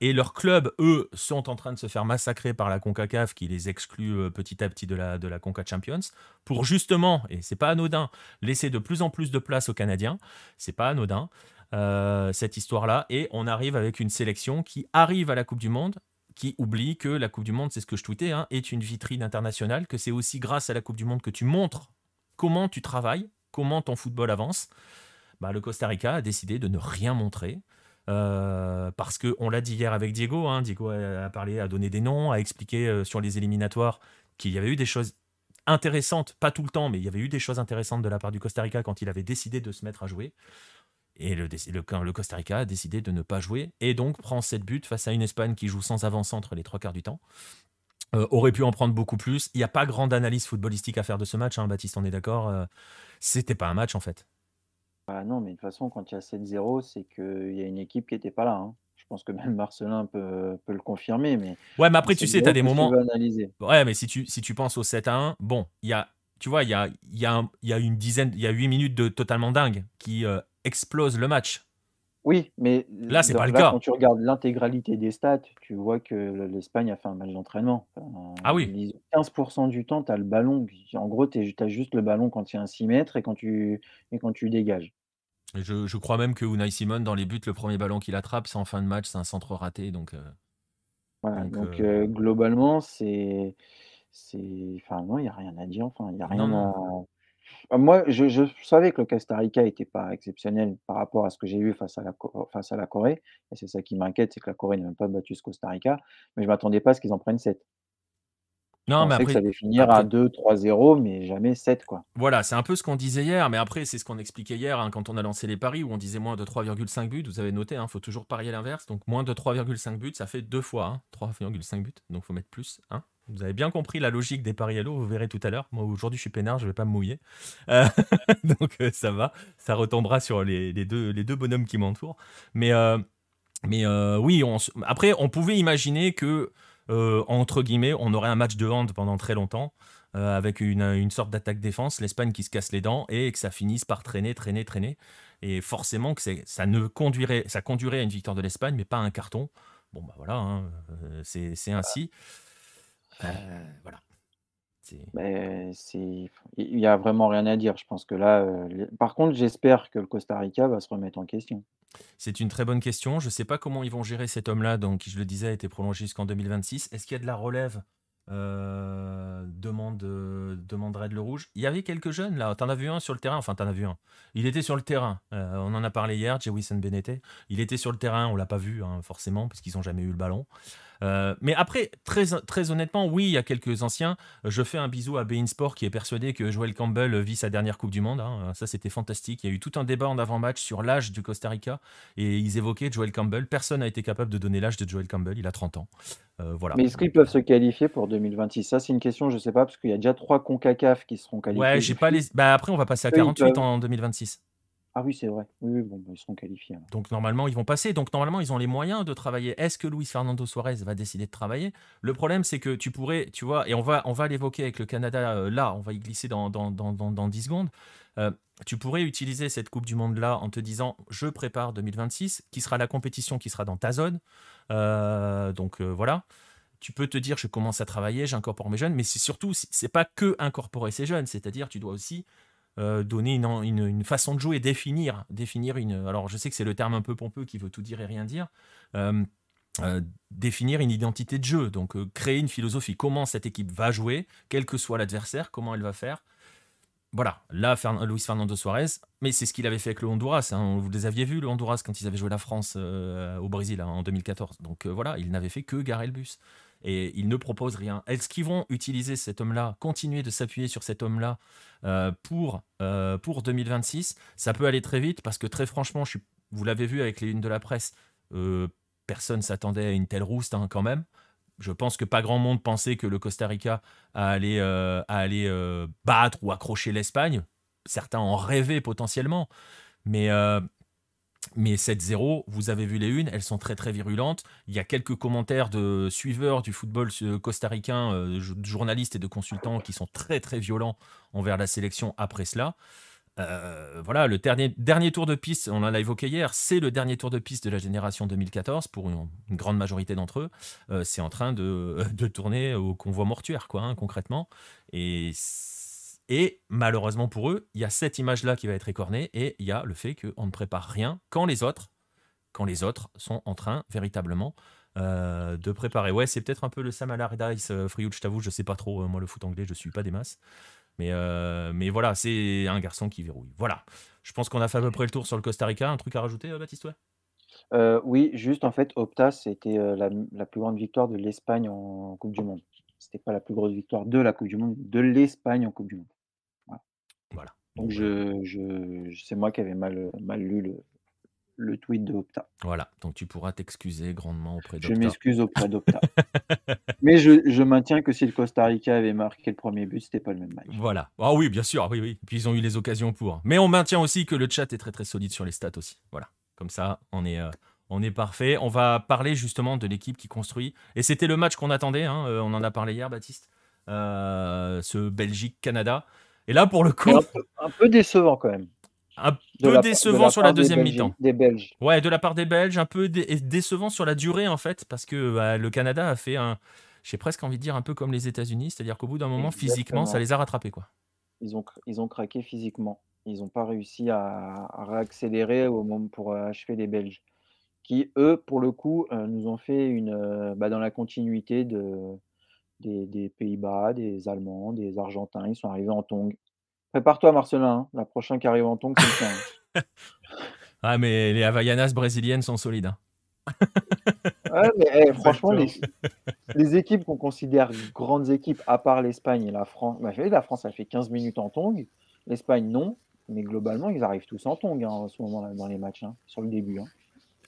et leurs clubs, eux, sont en train de se faire massacrer par la CONCACAF qui les exclut petit à petit de la, de la CONCA Champions pour justement, et c'est pas anodin, laisser de plus en plus de place aux Canadiens. C'est pas anodin. Euh, cette histoire-là. Et on arrive avec une sélection qui arrive à la Coupe du Monde, qui oublie que la Coupe du Monde, c'est ce que je tweetais, hein, est une vitrine internationale, que c'est aussi grâce à la Coupe du Monde que tu montres comment tu travailles, comment ton football avance. Bah, le Costa Rica a décidé de ne rien montrer. Euh, parce que on l'a dit hier avec Diego, hein, Diego a, parlé, a donné des noms, a expliqué euh, sur les éliminatoires qu'il y avait eu des choses intéressantes, pas tout le temps, mais il y avait eu des choses intéressantes de la part du Costa Rica quand il avait décidé de se mettre à jouer. Et le, le, Costa Rica a décidé de ne pas jouer et donc prend 7 buts face à une Espagne qui joue sans avant-centre les trois quarts du temps. aurait pu en prendre beaucoup plus. Il n'y a pas grande analyse footballistique à faire de ce match, hein, Baptiste, on est d'accord. C'était pas un match en fait. Bah non, mais de toute façon, quand il y a 7-0, c'est qu'il y a une équipe qui n'était pas là. hein. Je pense que même Marcelin peut, peut le confirmer, mais Ouais, mais après, tu sais, tu as 7-0, des moments. analyser? Ouais, mais si tu, si tu penses au 7 à 1, bon, il y a, tu vois, il y a, y, a y a une dizaine, il y a 8 minutes de totalement dingue qui euh, explosent le match. Oui, mais Là, c'est pas le là, cas. quand tu regardes l'intégralité des stats, tu vois que le- l'Espagne a fait un match d'entraînement. Enfin, Ah oui, ils- 15% du temps, tu as le ballon. En gros, tu as juste le ballon quand il y a un 6 mètres et quand tu, et quand tu dégages. Je, je crois même que Unai Simon, dans les buts, le premier ballon qu'il attrape, c'est en fin de match, c'est un centre raté. Donc, euh, Voilà, donc donc euh, euh, globalement, c'est. Enfin, non, il n'y a rien à dire. Enfin, il n'y a non, rien à. non. Ah, Moi, je, je savais que le Costa Rica n'était pas exceptionnel par rapport à ce que j'ai vu face à la, Co- face à la Corée. Et c'est ça qui m'inquiète, c'est que la Corée n'a même pas battu ce Costa Rica. Mais je ne m'attendais pas à ce qu'ils en prennent 7. Je Non, mais que ça après, allait finir à après, 2, 3-0, mais jamais 7, quoi. Voilà, c'est un peu ce qu'on disait hier, mais après, c'est ce qu'on expliquait hier hein, quand on a lancé les paris, où on disait moins de 3,5 buts. Vous avez noté, il faut toujours parier l'inverse. Donc, moins de 3,5 buts, ça fait deux fois hein, 3,5 buts. Donc, il faut mettre plus. hein. Vous avez bien compris la logique des paris à l'eau, vous verrez tout à l'heure. Moi, aujourd'hui, je suis peinard, je vais pas me mouiller. Euh, donc, euh, ça va. Ça retombera sur les, deux, bonhommes qui m'entourent. Mais, euh, oui, après, on pouvait imaginer que, entre guillemets, on aurait un match de hand pendant très longtemps, avec une, sorte d'attaque-défense, l'Espagne qui se casse les dents, et que ça finisse par traîner, traîner, traîner. Et forcément, que ça ne conduirait, à une victoire de l'Espagne, mais pas à un carton. Bon, bah voilà, hein, c'est ainsi. Euh, voilà. Mais il n'y a vraiment rien à dire. Je pense que là, euh, les- par contre, j'espère que le Costa Rica va se remettre en question. C'est une très bonne question. Je ne sais pas comment ils vont gérer cet homme-là, donc qui, je le disais, a été prolongé jusqu'en 2026. Est-ce qu'il y a de la relève Euh, demande, euh, demande Red le Rouge. Il y avait quelques jeunes là. T'en as vu un sur le terrain? Enfin, t'en as vu un. Il était sur le terrain. Euh, on en a parlé hier, Jewison Benete. Il était sur le terrain. On l'a pas vu hein, forcément parce qu'ils n'ont jamais eu le ballon. Euh, mais après, très, très honnêtement, oui, il y a quelques anciens. Je fais un bisou à Bein Sport qui est persuadé que Joel Campbell vit sa dernière Coupe du Monde. hein. Ça, c'était fantastique. Il y a eu tout un débat en avant-match sur l'âge du Costa Rica et ils évoquaient Joel Campbell. Personne n'a été capable de donner l'âge de Joel Campbell. Il a 30 ans. Euh, voilà. Mais est-ce qu'ils peuvent se qualifier pour 2026? Ça, c'est une question, je ne sais pas, parce qu'il y a déjà trois CONCACAF qui seront Ouais, qualifiés j'ai pas les. Bah après, on va passer à Eux, ils 48 peuvent. en 2026. Ah oui, c'est vrai. Oui, bon, bah, ils seront qualifiés. Donc normalement, ils vont passer. Donc normalement, ils ont les moyens de travailler. Est-ce que Luis Fernando Suarez va décider de travailler? Le problème, c'est que tu pourrais, tu vois, et on va, on va l'évoquer avec le Canada euh, là, on va y glisser dans, dans, dans, dans, dans 10 secondes. Euh, tu pourrais utiliser cette Coupe du Monde là en te disant je prépare 2026, qui sera la compétition qui sera dans ta zone. Euh, donc voilà. Tu peux te dire je commence à travailler, j'incorpore mes jeunes, mais c'est surtout, c'est pas que incorporer ces jeunes, c'est-à-dire tu dois aussi euh, donner une, façon de jouer, définir, définir une. Alors je sais que c'est le terme un peu pompeux qui veut tout dire et rien dire. euh, euh, définir une identité de jeu, donc créer une philosophie. Comment cette équipe va jouer, quel que soit l'adversaire, comment elle va faire. Voilà, là, Luis Fernando Suarez, mais c'est ce qu'il avait fait avec le Honduras. hein. Vous les aviez vus, le Honduras, quand ils avaient joué la France au Brésil hein, en 2014. Donc voilà, il n'avait fait que garer le bus. Et il ne propose rien. Est-ce qu'ils vont utiliser cet homme-là, continuer de s'appuyer sur cet homme-là euh, pour, euh, pour 2026 Ça peut aller très vite parce que très franchement, je vous l'avez vu avec les unes de la presse, euh, personne s'attendait à une telle rouste hein, quand même. Je pense que pas grand monde pensait que le Costa Rica allait, allait euh, battre ou accrocher l'Espagne. Certains en rêvaient potentiellement. Mais, mais 7-0, vous avez vu les unes, elles sont très très virulentes. Il y a quelques commentaires de suiveurs du football euh, costaricain, euh, de journalistes et de consultants qui sont très très violents envers la sélection après cela. Euh, voilà, le dernier, dernier tour de piste, on en a évoqué hier, c'est le dernier tour de piste de la génération 2014 pour une, grande majorité d'entre eux. C'est en train de, de tourner au convoi mortuaire, quoi, hein, concrètement. Et, et malheureusement pour eux, il y a cette image-là qui va être écornée et il y a le fait qu'on ne prépare rien quand les autres, sont en train véritablement euh, de préparer. Ouais, c'est peut-être un peu le Sam Allardyce, euh, je t'avoue, je sais pas trop. euh, moi, le foot anglais, je suis pas des masses. Mais, euh, mais voilà, c'est un garçon qui verrouille. Voilà. Je pense qu'on a fait à peu près le tour sur le Costa Rica. Un truc à rajouter, Baptiste oui, juste en fait, Opta, c'était la, la plus grande victoire de l'Espagne en Coupe du Monde. C'était pas la plus grosse victoire de la Coupe du Monde, de l'Espagne en Coupe du Monde. Voilà. Donc je, je, je- c'est moi qui avais mal, mal lu le, le tweet de Opta. Voilà, donc tu pourras t'excuser grandement auprès Je d'Opta. m'excuse auprès d'Opta. Mais je, je maintiens que si le Costa Rica avait marqué le premier but, c'était pas le même match. Voilà. Ah oui, bien sûr, oui, oui. Puis ils ont eu les occasions pour. Mais on maintient aussi que le chat est très très solide sur les stats aussi. Voilà. Comme ça, on est, euh, on est parfait. On va parler justement de l'équipe qui construit. Et c'était le match qu'on attendait. hein, euh, on en a parlé hier, Baptiste. Euh, ce Belgique-Canada. Et là, pour le coup, un, peu, un peu décevant quand même. un peu décevant la sur la deuxième mi-temps. des Belges. Ouais, de la part des Belges, un peu dé- décevant sur la durée en fait, parce que bah, le Canada a fait un, j'ai presque envie de dire un peu comme les États-Unis, c'est-à-dire qu'au bout d'un moment, physiquement, ça les a rattrapés quoi. Ils ont, cr- ils ont craqué physiquement. Ils n'ont pas réussi à, à réaccélérer au moment pour euh, achever les Belges, qui eux, pour le coup, euh, nous ont fait une euh, bah, dans la continuité de, des, des Pays-Bas, des Allemands, des Argentins. Ils sont arrivés en tongs. Prépare-toi, Marcelin. hein, La prochaine qui arrive en tongs, c'est le hein. Ah mais les Havaianas brésiliennes sont solides. hein. Ouais, mais eh, franchement, les, équipes qu'on considère grandes équipes, à part l'Espagne et la France, bah, la France a fait 15 minutes en tongs, l'Espagne non, mais globalement, ils arrivent tous en tongs hein, en ce moment-là dans les matchs, hein, sur le début. hein.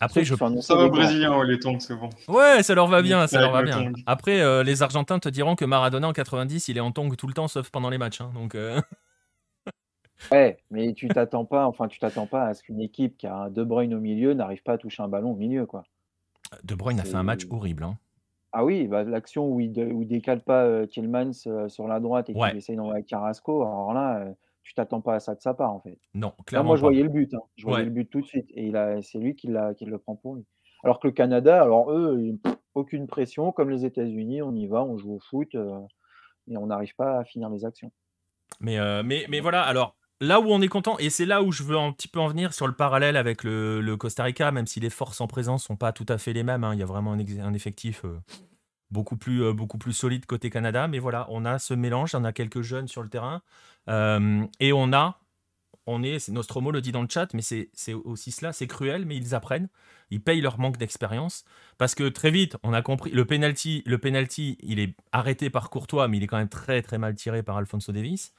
Après, je... Ça va aux. Brésiliens, ouais, les tongs, c'est bon. ouais, ça leur va bien, ça leur va bien. Après, euh, les Argentins te diront que Maradona en 90, il est en tongs tout le temps, sauf pendant les matchs. hein, donc, euh, Ouais, mais tu t'attends pas, enfin, tu t'attends pas à ce qu'une équipe qui a un De Bruyne au milieu n'arrive pas à toucher un ballon au milieu, quoi. De Bruyne a fait un match horrible. hein. Ah oui, bah, l'action où il, il décale pas euh, Tillmans euh, sur la droite et qu'il Ouais. essaye d'envoyer Carrasco, alors là, euh, tu t'attends pas à ça de sa part, en fait. Non, Là, clairement moi, je pas. voyais le but. hein. Je voyais Ouais. le but tout de suite. Et c'est lui qui, qui le prend pour lui. Alors que le Canada, alors eux, ils- aucune pression, comme les États-Unis, on y va, on joue au foot, euh, et on n'arrive pas à finir les actions. Mais, euh, mais, mais voilà, alors là où on est content, et c'est là où je veux un petit peu en venir sur le parallèle avec le, le Costa Rica, même si les forces en présence sont pas tout à fait les mêmes, hein, il y a vraiment un effectif euh, beaucoup, plus, euh, beaucoup plus solide côté Canada, mais voilà, on a ce mélange, on a quelques jeunes sur le terrain, euh, et on a, on est, Nostromo le dit dans le chat, mais c'est c'est aussi cela, c'est cruel, mais ils apprennent, ils payent leur manque d'expérience, parce que très vite, on a compris, le penalty, le penalty, il est arrêté par Courtois, mais il est quand même très très mal tiré par Alfonso Davis.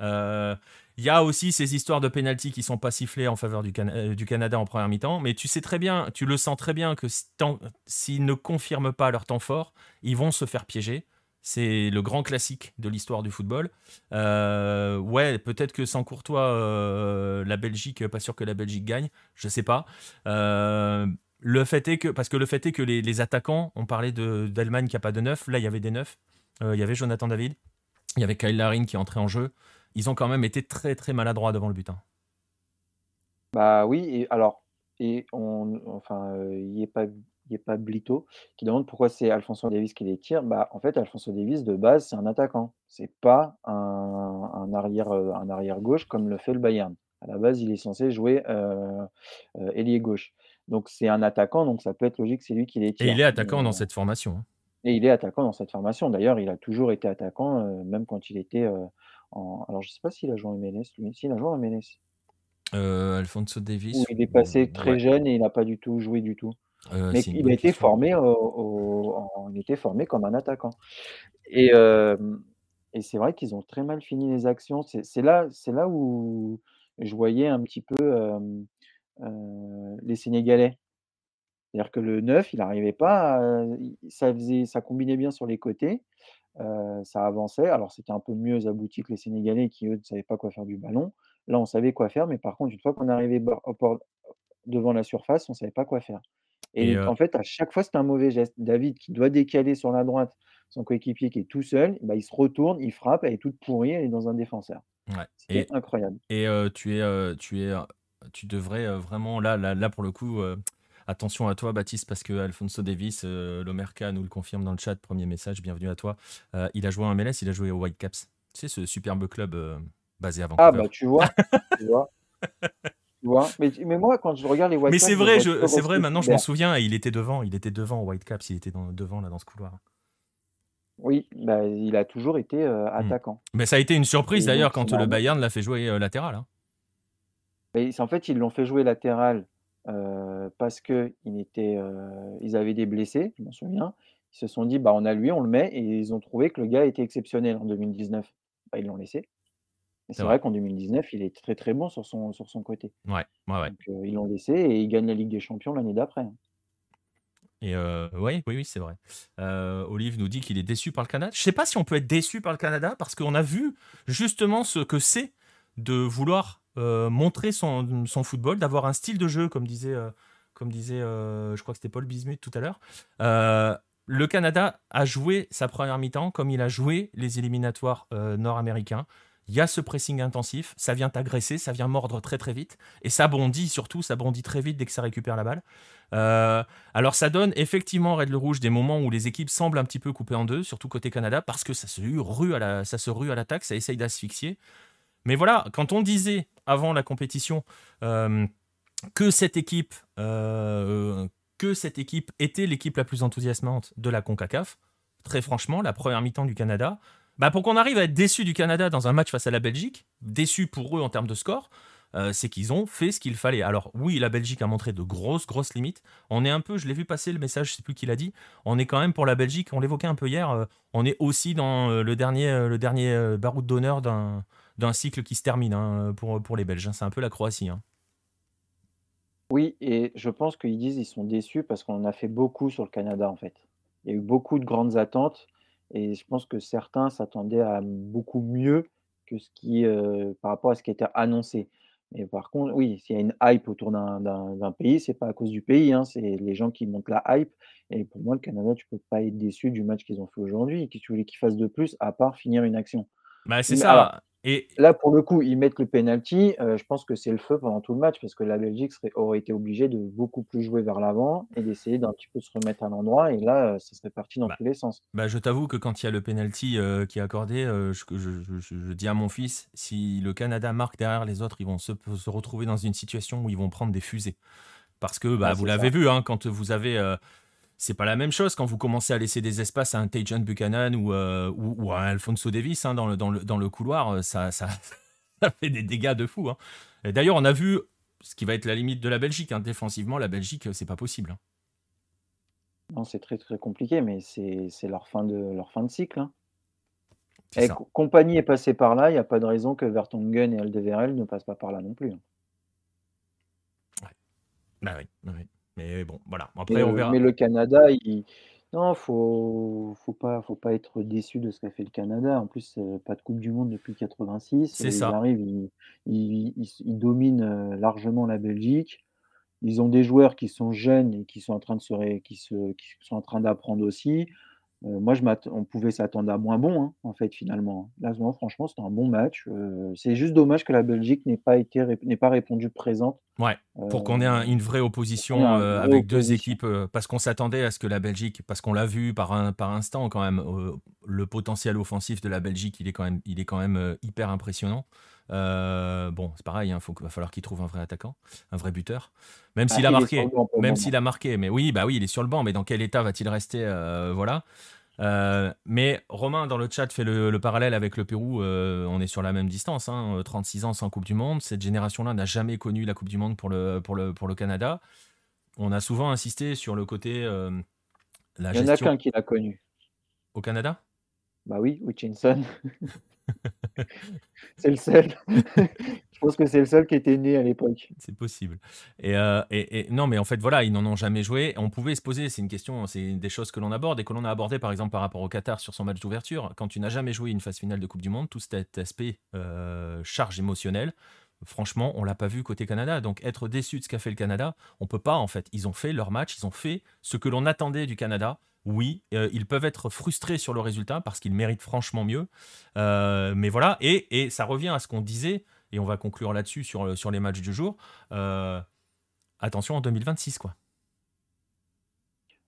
Euh, Il y a aussi ces histoires de penalty qui sont pas sifflées en faveur euh, du Canada en première mi-temps, mais tu sais très bien, tu le sens très bien que s'ils ne confirment pas leur temps fort, ils vont se faire piéger. C'est le grand classique de l'histoire du football. Euh, ouais, peut-être que sans Courtois, la Belgique, pas sûr que la Belgique gagne, je sais pas. Le fait est que, parce que le fait est que les, attaquants, on parlait d'Allemagne qui a pas de neuf, là il y avait des neufs. Il y avait Jonathan David, il y avait Kyle Larin qui entré en jeu. Ils ont quand même été très très maladroits devant le but. hein. Bah oui, et alors, et on, enfin, il n'y est pas, pas Blito qui demande pourquoi c'est Alfonso Davis qui les tire. Bah, en fait, Alfonso Davis, de base, c'est un attaquant. C'est pas un, un arrière, euh, un arrière gauche comme le fait le Bayern. À la base, il est censé jouer euh, euh, ailier gauche. Donc, c'est un attaquant, donc ça peut être logique, c'est lui qui les Et tire. il est attaquant dans cette formation. hein. Et il est attaquant dans cette formation. D'ailleurs, il a toujours été attaquant, euh, même quand il était en. Alors, je sais pas s'il a joué en MLS, lui. S'il a joué en MLS. Euh, Alfonso Davis. Où il est passé très ouais. jeune et il n'a pas du tout joué du tout. Euh, Mais il a été formé, au, au- en- il était formé comme un attaquant. Et, euh, et c'est vrai qu'ils ont très mal fini les actions. C'est là, là où je voyais un petit peu euh, euh, les Sénégalais. C'est-à-dire que le 9, il n'arrivait pas, à- ça faisait, ça combinait bien sur les côtés, euh, ça avançait. Alors c'était un peu mieux abouti que les Sénégalais qui eux ne savaient pas quoi faire du ballon. Là, on savait quoi faire, mais par contre, une fois qu'on arrivait bord- devant la surface, on savait pas quoi faire. Et, euh, en fait, à chaque fois, c'était un mauvais geste. David qui doit décaler sur la droite, son coéquipier qui est tout seul, bah, il se retourne, il frappe, elle est toute pourrie, elle est dans un défenseur. ouais. C'était incroyable. et euh, tu es, tu es, tu devrais vraiment là, là, là pour le coup. Attention à toi, Baptiste, parce que Alfonso Davis, euh, l'Omerca nous le confirme dans le chat. Premier message, bienvenue à toi. Euh, il a joué en MLS, il a joué au Whitecaps. Tu sais, ce superbe club euh, basé à Ah, Vancouver. bah, tu vois, tu vois, tu vois. Mais, mais moi, quand je regarde les Mais Whitecaps, c'est je vrai, c'est vrai. Maintenant, je m'en souviens. et Il était devant, il était devant au Whitecaps. Il était dans- devant là dans ce couloir. Oui, bah, il a toujours été euh, Hmm. attaquant. Mais ça a été une surprise d'ailleurs c'est quand le. Bayern l'a fait jouer euh, latéral. hein. Mais c'est- en fait, ils l'ont fait jouer latéral euh, parce que il était, euh, ils avaient des blessés, je m'en souviens. Ils se sont dit, bah, on a lui, on le met, et ils ont trouvé que le gars était exceptionnel en 2019. Bah, ils l'ont laissé. c'est vrai qu'en 2019, il est très très bon sur son, sur son côté. Ouais, ouais, ouais. Donc, ils l'ont laissé et il gagne la Ligue des Champions l'année d'après. Hein. Et oui, oui, oui, c'est vrai. Olive nous dit qu'il est déçu par le Canada. Je sais pas si on peut être déçu par le Canada parce qu'on a vu justement ce que c'est de vouloir montrer son, football, d'avoir un style de jeu, comme disait, comme disait je crois que c'était Paul Bismuth tout à l'heure. le Canada a joué sa première mi-temps comme il a joué les éliminatoires nord-américains il y a ce pressing intensif, ça vient t'agresser, ça vient mordre très très vite, et ça bondit surtout, ça bondit très vite dès que ça récupère la balle. Euh, alors ça donne effectivement Red le Rouge des moments où les équipes semblent un petit peu coupées en deux, surtout côté Canada, parce que ça se rue à la, ça se rue à l'attaque, ça essaye d'asphyxier. Mais voilà, quand on disait avant la compétition euh, que cette équipe, euh, que cette équipe était l'équipe la plus enthousiasmante de la Concacaf, très franchement, la première mi-temps du Canada, bah pour qu'on arrive à être déçu du Canada dans un match face à la Belgique, déçu pour eux en termes de score, euh, c'est qu'ils ont fait ce qu'il fallait. Alors oui, la Belgique a montré de grosses, grosses limites. On est un peu, je l'ai vu passer le message, je sais plus qui l'a dit, on est quand même pour la Belgique, on l'évoquait un peu hier, on est aussi dans le dernier, le dernier baroud d'honneur d'un, d'un cycle qui se termine hein, pour, pour les Belges. Hein. C'est un peu la Croatie. Hein. Oui, et je pense qu'ils disent qu'ils sont déçus parce qu'on a fait beaucoup sur le Canada en fait. Il y a eu beaucoup de grandes attentes et je pense que certains s'attendaient à beaucoup mieux que ce qui, euh, par rapport à ce qui était annoncé. Mais par contre, oui, s'il y a une hype autour d'un pays, c'est pas à cause du pays, hein, c'est les gens qui montent la hype. Et pour moi, le Canada, tu peux pas être déçu du match qu'ils ont fait aujourd'hui. Qu'est-ce que tu voulais qu'ils fassent de plus à part finir une action? Bah, c'est ça. Et là, pour le coup, ils mettent le penalty. Euh, je pense que c'est le feu pendant tout le match parce que la Belgique serait, aurait été obligée de beaucoup plus jouer vers l'avant et d'essayer d'un petit peu se remettre à l'endroit. Et là, euh, ça serait parti dans bah, tous les sens. Bah, je t'avoue que quand il y a le penalty euh, qui est accordé, je, je, dis à mon fils, si le Canada marque derrière les autres, ils vont se, se retrouver dans une situation où ils vont prendre des fusées. Parce que bah, vous l'avez vu, hein, quand vous avez c'est pas la même chose quand vous commencez à laisser des espaces à un Tajan Buchanan ou, euh, ou, à Alfonso Davis hein, dans, le, dans, le, dans, le, couloir, euh, ça, ça, fait des dégâts de fou. Hein. D'ailleurs, on a vu ce qui va être la limite de la Belgique. Hein. Défensivement, la Belgique, c'est pas possible. Non, c'est très très compliqué, mais c'est leur, fin de, leur fin de cycle. Et compagnie est passée par là, il n'y a pas de raison que Vertonghen et Aldeverel ne passent pas par là non plus. Ouais. Bah oui, bah oui. Mais bon, voilà. Après, on verra. mais le Canada, il... non, faut, faut pas, faut pas être déçu de ce qu'a fait le Canada. En plus, pas de Coupe du Monde depuis 86. C'est ça. Ils arrivent, ils, ils, dominent largement la Belgique. Ils ont des joueurs qui sont jeunes et qui sont en train de se, qui se, qui sont en train d'apprendre aussi. Euh, moi, je on pouvait s'attendre à moins bon, hein, en fait, finalement. Là, franchement, c'était un bon match. Euh, c'est juste dommage que la Belgique n'ait pas, été, n'ait pas répondu présente. Ouais, pour qu'on ait euh, une vraie opposition avec deux équipes, parce qu'on s'attendait à ce que la Belgique, parce qu'on l'a vu par, un, par instant quand même, le potentiel offensif de la Belgique, il est quand même, il est quand même hyper impressionnant. Euh, bon, c'est pareil, il hein, va falloir qu'il trouve un vrai attaquant, un vrai buteur. Même ah, s'il a marqué, même s'il a marqué, mais oui, bah oui, il est sur le banc, mais dans quel état va-t-il rester euh, Voilà. Euh, mais Romain dans le chat fait le, parallèle avec le Pérou. on est sur la même distance, 36 hein, ans sans Coupe du Monde. Cette génération-là n'a jamais connu la Coupe du Monde pour le, pour le, pour le Canada. On a souvent insisté sur le côté. la il n'y en a qu'un qui l'a connu. Au Canada? Bah oui, Hutchinson. c'est le seul. je pense que c'est le seul qui était né à l'époque. C'est possible. Euh, et, et, non, mais en fait, voilà, ils n'en ont jamais joué. On pouvait se poser, c'est une question, c'est des choses que l'on aborde et que l'on a abordé par exemple par rapport au Qatar sur son match d'ouverture. Quand tu n'as jamais joué une phase finale de Coupe du Monde, tout cet aspect euh, charge émotionnelle, franchement, on l'a pas vu côté Canada. Donc être déçu de ce qu'a fait le Canada, on peut pas en fait. Ils ont fait leur match, ils ont fait ce que l'on attendait du Canada oui, euh, ils peuvent être frustrés sur le résultat parce qu'ils méritent franchement mieux. Euh, mais voilà, et, ça revient à ce qu'on disait, et on va conclure là-dessus sur, les matchs du jour. Euh, attention en 2026, quoi.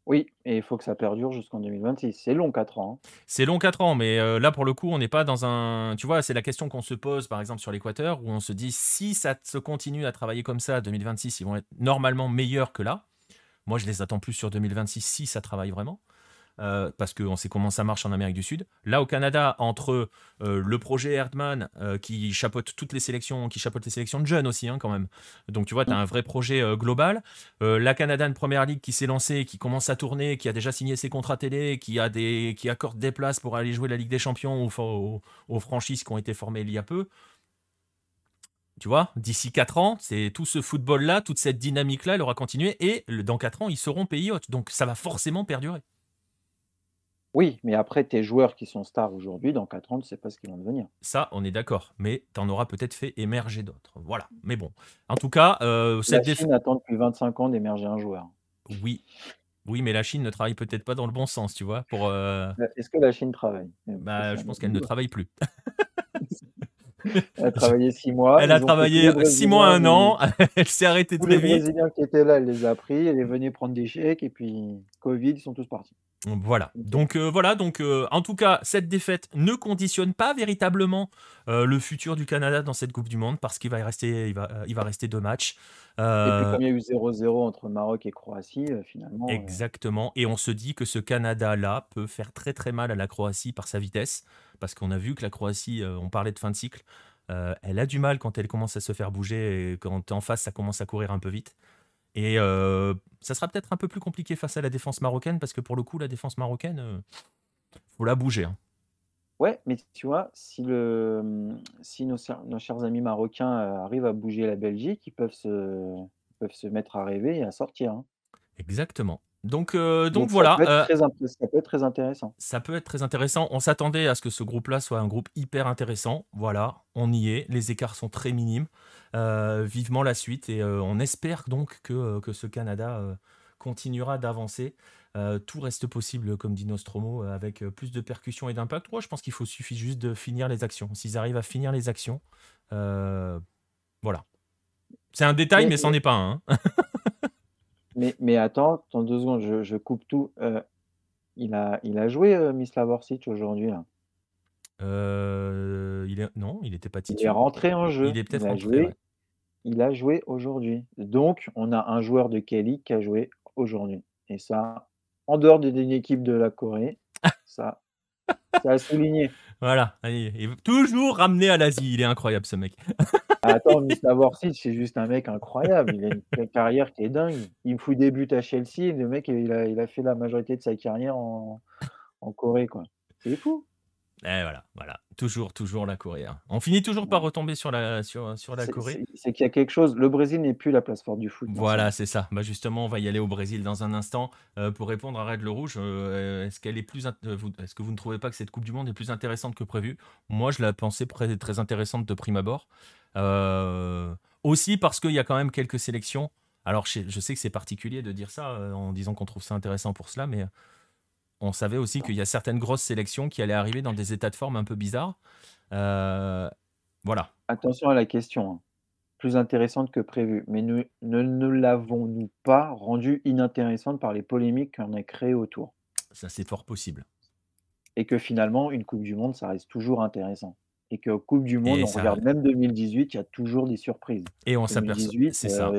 Oui, et il faut que ça perdure jusqu'en 2026. C'est long 4 ans. Hein. C'est long 4 ans, mais là pour le coup, on n'est pas dans un. Tu vois, c'est la question qu'on se pose par exemple sur l'Équateur, où on se dit si ça se continue à travailler comme ça, 2026, ils vont être normalement meilleurs que là. Moi, je les attends plus sur 2026 si ça travaille vraiment. Euh, parce qu'on sait comment ça marche en Amérique du Sud. Là, au Canada, entre euh, le projet Erdman euh, qui chapeaute toutes les sélections, qui chapeaute les sélections de jeunes aussi, hein, quand même. Donc, tu vois, tu as un vrai projet global. la Canadian Première League qui s'est lancée, qui commence à tourner, qui a déjà signé ses contrats télé, qui, a des, qui accorde des places pour aller jouer la Ligue des Champions aux, aux franchises qui ont été formées il y a peu Tu vois, d'ici 4 ans, c'est tout ce football-là, toute cette dynamique-là, elle aura continué et dans 4 ans, ils seront pays hôtes. Donc ça va forcément perdurer. Oui, mais après, tes joueurs qui sont stars aujourd'hui, dans 4 ans, tu ne sais pas ce qu'ils vont devenir. Ça, on est d'accord. Mais tu en auras peut-être fait émerger d'autres. Voilà. Mais bon. En tout cas, euh, cette La Chine attend depuis 25 ans d'émerger un joueur. Oui. Oui, mais la Chine ne travaille peut-être pas dans le bon sens, tu vois. Pour, euh, euh, Est-ce que la Chine travaille? Bah, Je pense qu'elle ne travaille plus. Elle a travaillé six mois. Elle a travaillé six mois, un an. elle s'est arrêtée très vite. Les Brésiliens qui étaient là, elle les a pris. Elle est venue prendre des chèques. Et puis, Covid, ils sont tous partis. Voilà. Donc euh, voilà. Donc euh, en tout cas, cette défaite ne conditionne pas véritablement euh, le futur du Canada dans cette Coupe du Monde parce qu'il va rester, il va, il va rester deux matchs. Et puis comme il y a eu 0-0 entre Maroc et Croatie, finalement. Exactement. Et on se dit que ce Canada-là peut faire très très mal à la Croatie par sa vitesse parce qu'on a vu que la Croatie, on parlait de fin de cycle, elle a du mal quand elle commence à se faire bouger et quand en face ça commence à courir un peu vite. Et euh, ça sera peut-être un peu plus compliqué face à la défense marocaine parce que pour le coup, la défense marocaine, il euh, faut la bouger. Hein. Ouais, mais tu vois, si, le, si nos, nos chers amis marocains euh, arrivent à bouger la Belgique, ils peuvent se, peuvent se mettre à rêver et à sortir. Hein. Exactement. Donc, euh, donc, voilà. Euh, ça peut, être très intéressant. Ça peut être très intéressant. On s'attendait à ce que ce groupe-là soit un groupe hyper intéressant. Voilà, on y est. Les écarts sont très minimes. Euh, vivement la suite et on espère donc que, que ce Canada continuera d'avancer. tout reste possible, comme dit Nostromo, avec plus de percussions et d'impact. Moi, je pense qu'il faut suffit juste de finir les actions. S'ils arrivent à finir les actions, voilà. C'est un détail, mais, c'en est pas un. Hein. Mais, mais attends, dans deux secondes, je, je coupe tout. Euh, il, a, il a joué euh, Mislav Orsic aujourd'hui, là? Euh, il est... Non, il n'était pas Il est rentré en jeu. Il est peut-être rentré. joué, il a joué aujourd'hui. Donc, on a un joueur de Kelly qui a joué aujourd'hui. Et ça, en dehors d'une équipe de la Corée, ça, ça a souligné. Voilà, il est toujours ramené à l'Asie. Il est incroyable, ce mec. Attends, Mislav Orsic, c'est juste un mec incroyable. Il a une carrière qui est dingue. Il me fout des buts à Chelsea. Le mec, il a, il a fait la majorité de sa carrière en, en Corée, quoi. C'est fou. Et voilà, voilà. Toujours, toujours la Corée. Hein. On finit toujours par retomber sur la, sur, sur la Corée. C'est qu'il y a quelque chose. Le Brésil n'est plus la place forte du foot. Voilà, c'est ça. Bah justement, on va y aller au Brésil dans un instant. Euh, pour répondre à Red Le Rouge, euh, est-ce qu'elle est plus, euh, est-ce que vous ne trouvez pas que cette Coupe du Monde est plus intéressante que prévu? Moi, je la pensais très, très intéressante de prime abord. aussi parce qu'il y a quand même quelques sélections. Alors, je, je sais que c'est particulier de dire ça en disant qu'on trouve ça intéressant pour cela, mais on savait aussi qu'il y a certaines grosses sélections qui allaient arriver dans des états de forme un peu bizarres. Euh, voilà. Attention à la question. Hein. Plus intéressante que prévu. Mais ne, ne, l'avons-nous pas rendue inintéressante par les polémiques qu'on a créées autour? Ça, c'est fort possible. Et que finalement, une Coupe du Monde, ça reste toujours intéressant. Et que Coupe du Monde, on regarde même 2018, il y a toujours des surprises. Et on s'aperçoit. C'est ça.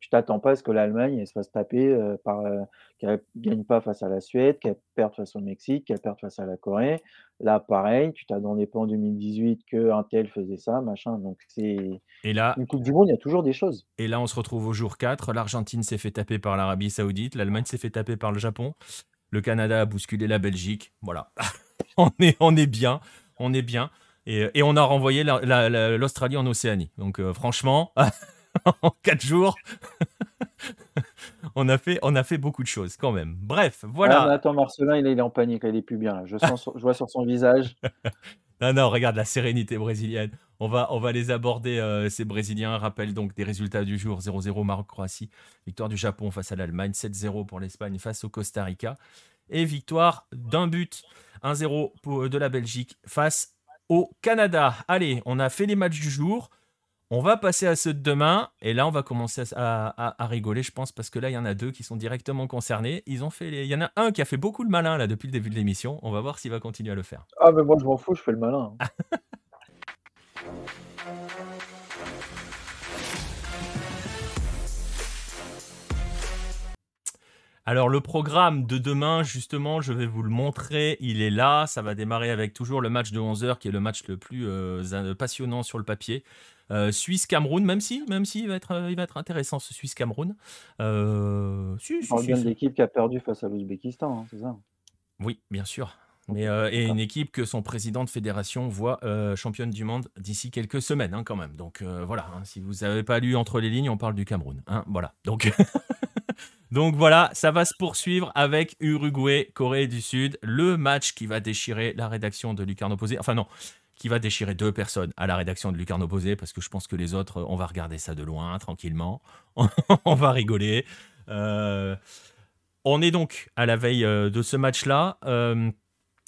Je t'attends pas à ce que l'Allemagne se fasse taper euh, par euh, qu'elle gagne pas face à la Suède, qu'elle perde face au Mexique, qu'elle perde face à la Corée. Là, pareil, tu t'attendais pas en 2018 qu'un tel faisait ça, machin. Donc c'est et là une Coupe du Monde, il y a toujours des choses. Et là, on se retrouve au jour 4. L'Argentine s'est fait taper par l'Arabie Saoudite, l'Allemagne s'est fait taper par le Japon, le Canada a bousculé la Belgique. Voilà, on est on est bien, on est bien. Et, et on a renvoyé l'Australie en Océanie. Donc euh, franchement. en 4 jours. on, a fait, on a fait beaucoup de choses quand même. Bref, voilà. Ah, attends, Marcelin, il est, en panique, il est plus bien. Je, sens, je vois sur son visage. non, non, regarde la sérénité brésilienne. On va, on va les aborder, euh, ces Brésiliens. Rappel donc des résultats du jour 0-0 Maroc-Croatie. Victoire du Japon face à l'Allemagne. 7-0 pour l'Espagne face au Costa Rica. Et victoire d'un but 1-0 de la Belgique face au Canada. Allez, on a fait les matchs du jour. On va passer à ceux de demain, et là on va commencer à, rigoler, je pense, parce que là il y en a deux qui sont directement concernés. Ils ont fait, il y en a un qui a fait beaucoup le malin là depuis le début de l'émission. On va voir s'il va continuer à le faire. Ah mais moi je m'en fous, je fais le malin. Alors le programme de demain, justement, je vais vous le montrer. Il est là. Ça va démarrer avec toujours le match de 11h, qui est le match le plus euh, passionnant sur le papier. Euh, Suisse-Cameroun, même si, même si il va être, il va être intéressant ce Suisse-Cameroun. Euh, si, si, On bien de l'équipe qui a perdu face à l'Ouzbékistan, hein, c'est ça Oui, bien sûr. Mais, et une équipe que son président de fédération voit championne du monde d'ici quelques semaines, hein, quand même. Donc voilà, hein, si vous n'avez pas lu entre les lignes, on parle du Cameroun. Hein, voilà. Donc, donc voilà, ça va se poursuivre avec Uruguay, Corée du Sud, le match qui va déchirer la rédaction de Lucarno Posé. Enfin non, qui va déchirer deux personnes à la rédaction de Lucarno Posé, parce que je pense que les autres, on va regarder ça de loin, tranquillement. on va rigoler. on est donc à la veille de ce match-là.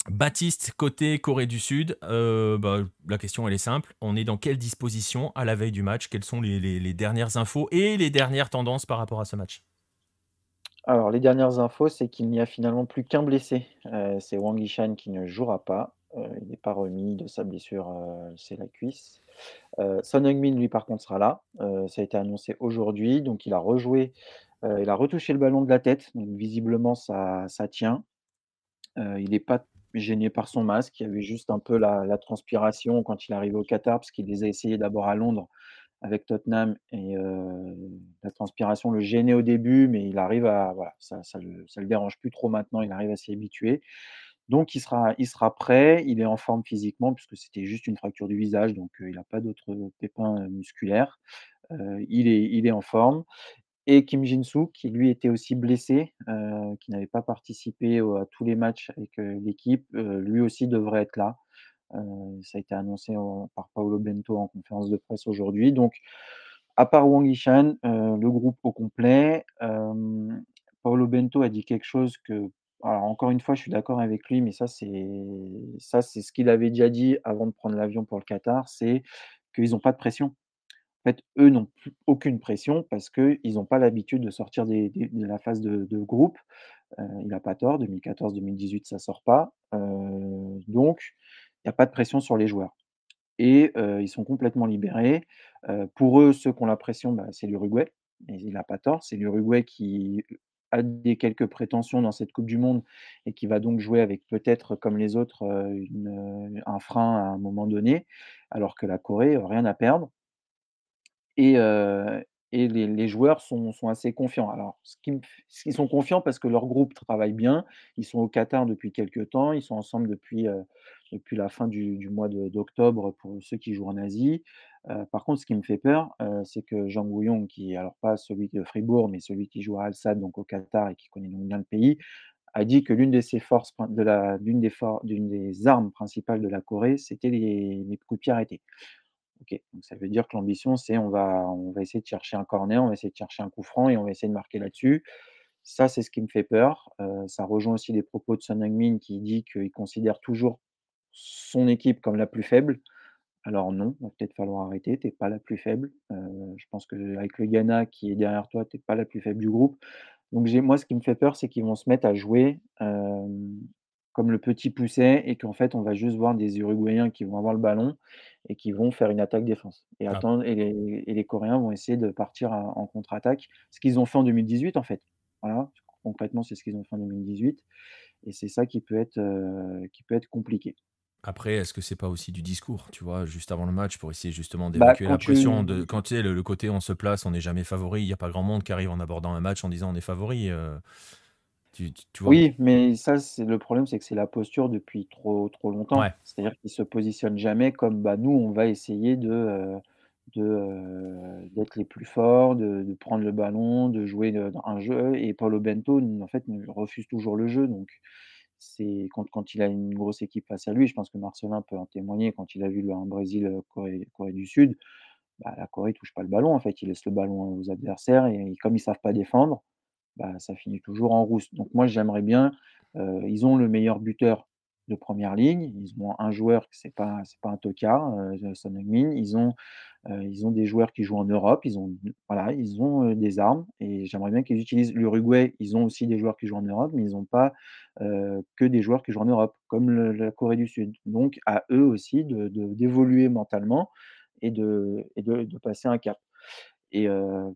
Baptiste, côté Corée du Sud, euh, bah, la question est simple. On est dans quelle disposition à la veille du match? Quelles sont les, dernières infos et les dernières tendances par rapport à ce match? Alors, les dernières infos, c'est qu'il n'y a finalement plus qu'un blessé. Euh, c'est Wang Yishan qui ne jouera pas. Euh, il n'est pas remis de sa blessure, c'est la cuisse. Son Heung-min, lui, par contre, sera là. ça a été annoncé aujourd'hui. Donc, il a rejoué, il a retouché le ballon de la tête. Donc, visiblement, ça, ça tient. il n'est pas gêné par son masque. Il y avait juste un peu la, transpiration quand il arrivait au Qatar, parce qu'il les a essayés d'abord à Londres avec Tottenham et la transpiration le gênait au début, mais il arrive à voilà, ça, ça, le, le dérange plus trop maintenant. Il arrive à s'y habituer. Donc il sera, il sera prêt. Il est en forme physiquement puisque c'était juste une fracture du visage, donc il n'a pas d'autres pépins musculaires. il, est, il est en forme et Kim Jin-soo, qui lui était aussi blessé, qui n'avait pas participé à tous les matchs avec l'équipe, lui aussi devrait être là. ça a été annoncé par Paolo Bento en conférence de presse aujourd'hui. Donc, à part Wang Yishan, le groupe au complet. Paolo Bento a dit quelque chose que, alors encore une fois, je suis d'accord avec lui, mais ça c'est ça c'est ce qu'il avait déjà dit avant de prendre l'avion pour le Qatar, c'est qu'ils n'ont pas de pression. En fait, eux n'ont aucune pression parce qu'ils n'ont pas l'habitude de sortir de la phase de, groupe. Euh, il n'a pas tort, 2014-2018, ça ne sort pas. Euh, donc, il n'y a pas de pression sur les joueurs. Et euh, ils sont complètement libérés. pour eux, ceux qui ont la pression, bah, c'est l'Uruguay. Et il n'a pas tort, c'est l'Uruguay qui a des quelques prétentions dans cette Coupe du Monde et qui va donc jouer avec peut-être, comme les autres, un frein à un moment donné, alors que la Corée, rien à perdre. Et, et les, joueurs sont, assez confiants. Alors, ce ils sont confiants parce que leur groupe travaille bien. Ils sont au Qatar depuis quelques temps. Ils sont ensemble depuis, depuis la fin du, mois d'octobre pour ceux qui jouent en Asie. par contre, ce qui me fait peur, c'est que Jean Gouillon, qui alors pas celui de Fribourg, mais celui qui joue à Al-Sad, donc au Qatar et qui connaît donc bien le pays, a dit que l'une de des armes principales de la Corée, c'était les, les coups de pied arrêtés. OK, donc ça veut dire que l'ambition, c'est on va on va essayer de chercher un corner, on va essayer de chercher un coup franc et on va essayer de marquer là-dessus. Ça, c'est ce qui me fait peur. Ça rejoint aussi les propos de Son qui dit qu'il considère toujours son équipe comme la plus faible. Alors non, il va peut-être falloir arrêter, tu pas la plus faible. Je pense qu'avec le Ghana qui est derrière toi, tu pas la plus faible du groupe. Donc moi, ce qui me fait peur, c'est qu'ils vont se mettre à jouer, comme le petit pousset et qu'en fait, on va juste voir des Uruguayens qui vont avoir le ballon et qui vont faire une attaque-défense. Et, ah. attendre, et, les, Coréens vont essayer de partir en contre-attaque, ce qu'ils ont fait en 2018 en fait. Voilà, concrètement, c'est ce qu'ils ont fait en 2018. Et c'est ça qui peut être, euh, qui peut être compliqué. Après, est-ce que c'est pas aussi du discours, tu vois, juste avant le match, pour essayer justement bah, d'évacuer la pression de quand tu sais le, côté on se place, on n'est jamais favori, il n'y a pas grand monde qui arrive en abordant un match en disant on est favori. Euh, oui, mais ça, c'est le problème, c'est que c'est la posture depuis trop, trop longtemps. C'est-à-dire qu'ils se positionnent jamais comme bah, nous, on va essayer de, euh, de, euh, d'être les plus forts, de, de prendre le ballon, de jouer dans un jeu. Et Paulo Bento, en fait, refuse toujours le jeu. Donc, c'est quand, quand il a une grosse équipe face à lui, je pense que Marcelin peut en témoigner, quand il a vu le un Brésil, Corée, Corée du Sud, bah, la Corée touche pas le ballon, en fait, il laisse le ballon aux adversaires et comme ils savent pas défendre, bah, ça finit toujours en rousse. Donc moi, j'aimerais bien, ils ont le meilleur buteur de première ligne, ils ont un joueur qui c'est pas c'est pas un tocard, euh, Son Heung-min, ils ont ils ont des joueurs qui jouent en Europe, ils ont voilà, ils ont des armes et j'aimerais bien qu'ils utilisent l'Uruguay, ils ont aussi des joueurs qui jouent en Europe, mais ils n'ont pas que des joueurs qui jouent en Europe, comme la Corée du Sud. Donc à eux aussi de d'évoluer mentalement et de et de passer un cap. Et,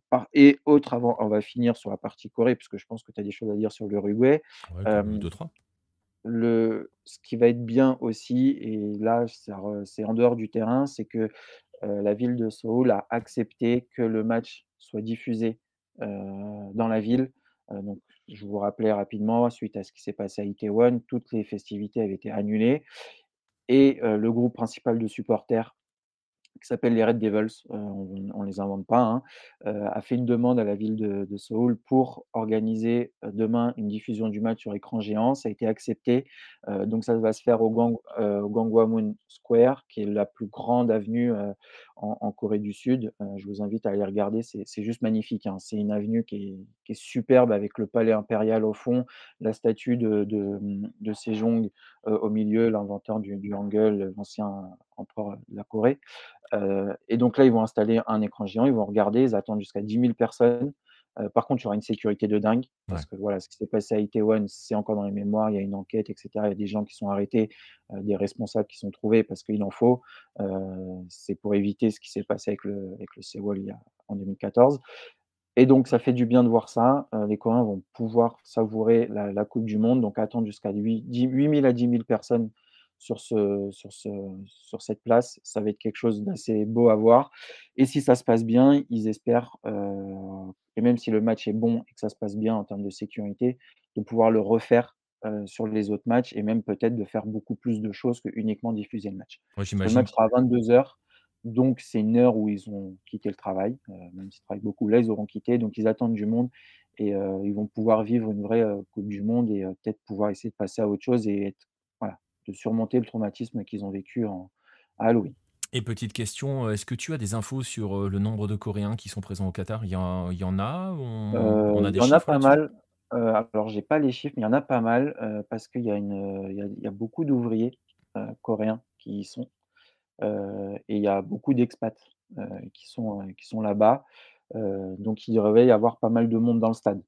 par, et autre, avant, on va finir sur la partie Corée, parce que je pense que tu as des choses à dire sur l'Uruguay. Ouais, deux, trois. Le, ce qui va être bien aussi, et là c'est en dehors du terrain, c'est que la ville de Seoul a accepté que le match soit diffusé dans la ville. donc je vous rappelais rapidement, suite à ce qui s'est passé à Itaewon, toutes les festivités avaient été annulées et le groupe principal de supporters qui s'appelle les Red Devils, heu, on ne les invente pas, hein, heu, a fait une demande à la ville de Séoul pour organiser, heu, demain une diffusion du match sur écran géant. Ça a été accepté, donc ça va se faire au Gang Square, qui est la plus grande avenue, en Corée du Sud. Heu, je vous invite à aller regarder, c'est juste magnifique, hein. C'est une avenue qui est superbe avec le palais impérial au fond, la statue de Sejong, heu, au milieu, l'inventeur du du Hangul, l'ancien empereur de la Corée. Heu et donc là, ils vont installer un écran géant, ils vont regarder, ils attendent jusqu'à 10 000 personnes. Par contre, il y aura une sécurité de dingue Ouais. parce que voilà, ce qui s'est passé à Itaewon, c'est encore dans les mémoires, il y a une enquête et cetera. Il y a des gens qui sont arrêtés, des responsables qui sont trouvés parce qu'il en faut. C'est pour éviter ce qui s'est passé avec le avec le Sewol il y a en 2014 et donc ça fait du bien de voir ça. Les Coréens vont pouvoir savourer la la coupe du monde, donc attendre jusqu'à huit dix 8 000 à 10 000 personnes sur ce sur ce sur cette place. Ça va être quelque chose d'assez beau à voir et si ça se passe bien, ils espèrent, heu et même si le match est bon et que ça se passe bien en termes de sécurité, de pouvoir le refaire, heu, sur les autres matchs et même peut-être de faire beaucoup plus de choses que uniquement diffuser le match. Ouais, le match sera à 22:00 donc c'est une heure où ils ont quitté le travail, heu, même s'ils travaillent beaucoup, là, ils auront quitté, donc ils attendent du monde et ils vont pouvoir vivre une vraie, coupe du monde et peut-être pouvoir essayer de passer à autre chose et être de surmonter le traumatisme qu'ils ont vécu en à Halloween. Et petite question, heu, est-ce que tu as des infos sur, heu, le nombre de Coréens qui sont présents au Qatar? Il y en il y en a? On on a il des y en a pas mal, heu, alors j'ai pas les chiffres, mais il y en a pas mal, parce qu'il y a une, heu, il y a il y a beaucoup d'ouvriers, coréens qui y sont, et il y a beaucoup d'expats, qui sont, qui sont là-bas, donc il devrait y avoir pas mal de monde dans le stade.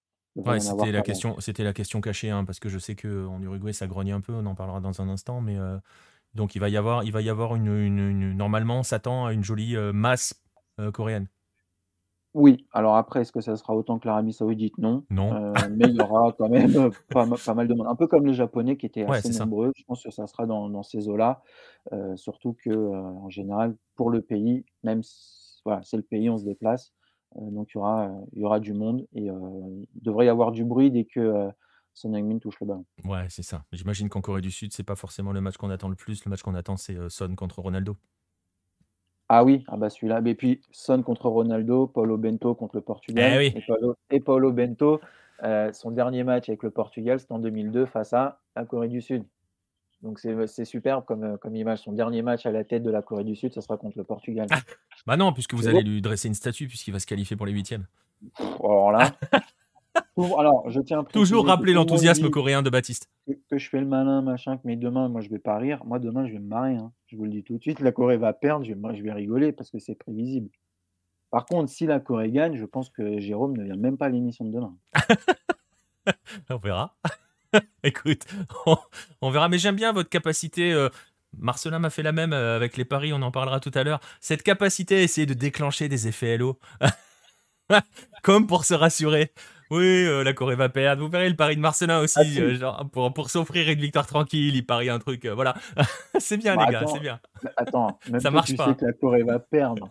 Ouais, c'était la question c'était la question cachée, hein, parce que je sais qu'en Uruguay, ça grogne un peu, on en parlera dans un instant, mais heu, donc il va y avoir il va y avoir une une une normalement, on s'attend à une jolie, heu, masse, heu, coréenne? Oui, alors après, est-ce que ça sera autant que l'Arabie Saoudite? Non, Non? mais il y aura quand même, pas ma pas mal de monde. Un peu comme les Japonais qui étaient Ouais, assez ça. nombreux, je pense que ça sera dans dans ces eaux-là, surtout que, en général, pour le pays, même s voilà, c'est le pays, on se déplace, donc il y aura, heu, il y aura du monde et heu, il devrait y avoir du bruit dès que, Son Heung-min touche le ballon. Ouais, c'est ça. J'imagine qu'en Corée du Sud, c'est pas forcément le match qu'on attend le plus. Le match qu'on attend, c'est, Son contre Ronaldo. Ah oui, ah bah celui-là, mais puis Son contre Ronaldo, Paulo Bento contre le Eh Portugal oui! et Paulo et Paulo Bento, son dernier match avec le Portugal, c'était en 2002 face à la Corée du Sud. Donc c'est, c'est superbe comme, heu, comme image. Son dernier match à la tête de la Corée du Sud, ce sera contre le Portugal. Bah non, puisque vous allez lui dresser une statue puisqu'il va se qualifier pour les huitièmes. Alors là, alors je tiens à Toujours rappeler l'enthousiasme coréen de Baptiste. que que je fais le malin, machin, que mais demain, moi je vais pas rire. Moi demain, je vais me marrer, hein. Je vous le dis tout de suite, la Corée va perdre, je vais moi je vais rigoler parce que c'est prévisible. Par contre, si la Corée gagne, je pense que Jérôme ne vient même pas à l'émission de demain. On verra. Écoute, on on verra, mais j'aime bien votre capacité, heu, Marcelin m'a fait la même, heu, avec les paris, on en parlera tout à l'heure. Cette capacité à essayer de déclencher des effets halo, comme pour se rassurer. Oui, heu, la Corée va perdre. Vous verrez le pari de Marcelin Ah aussi, si, genre pour pour s'offrir une victoire tranquille, il parie un truc, voilà. C'est bien bah les gars, c'est bien. attends, même Ça toi marche tu sais pas. que la Corée va perdre.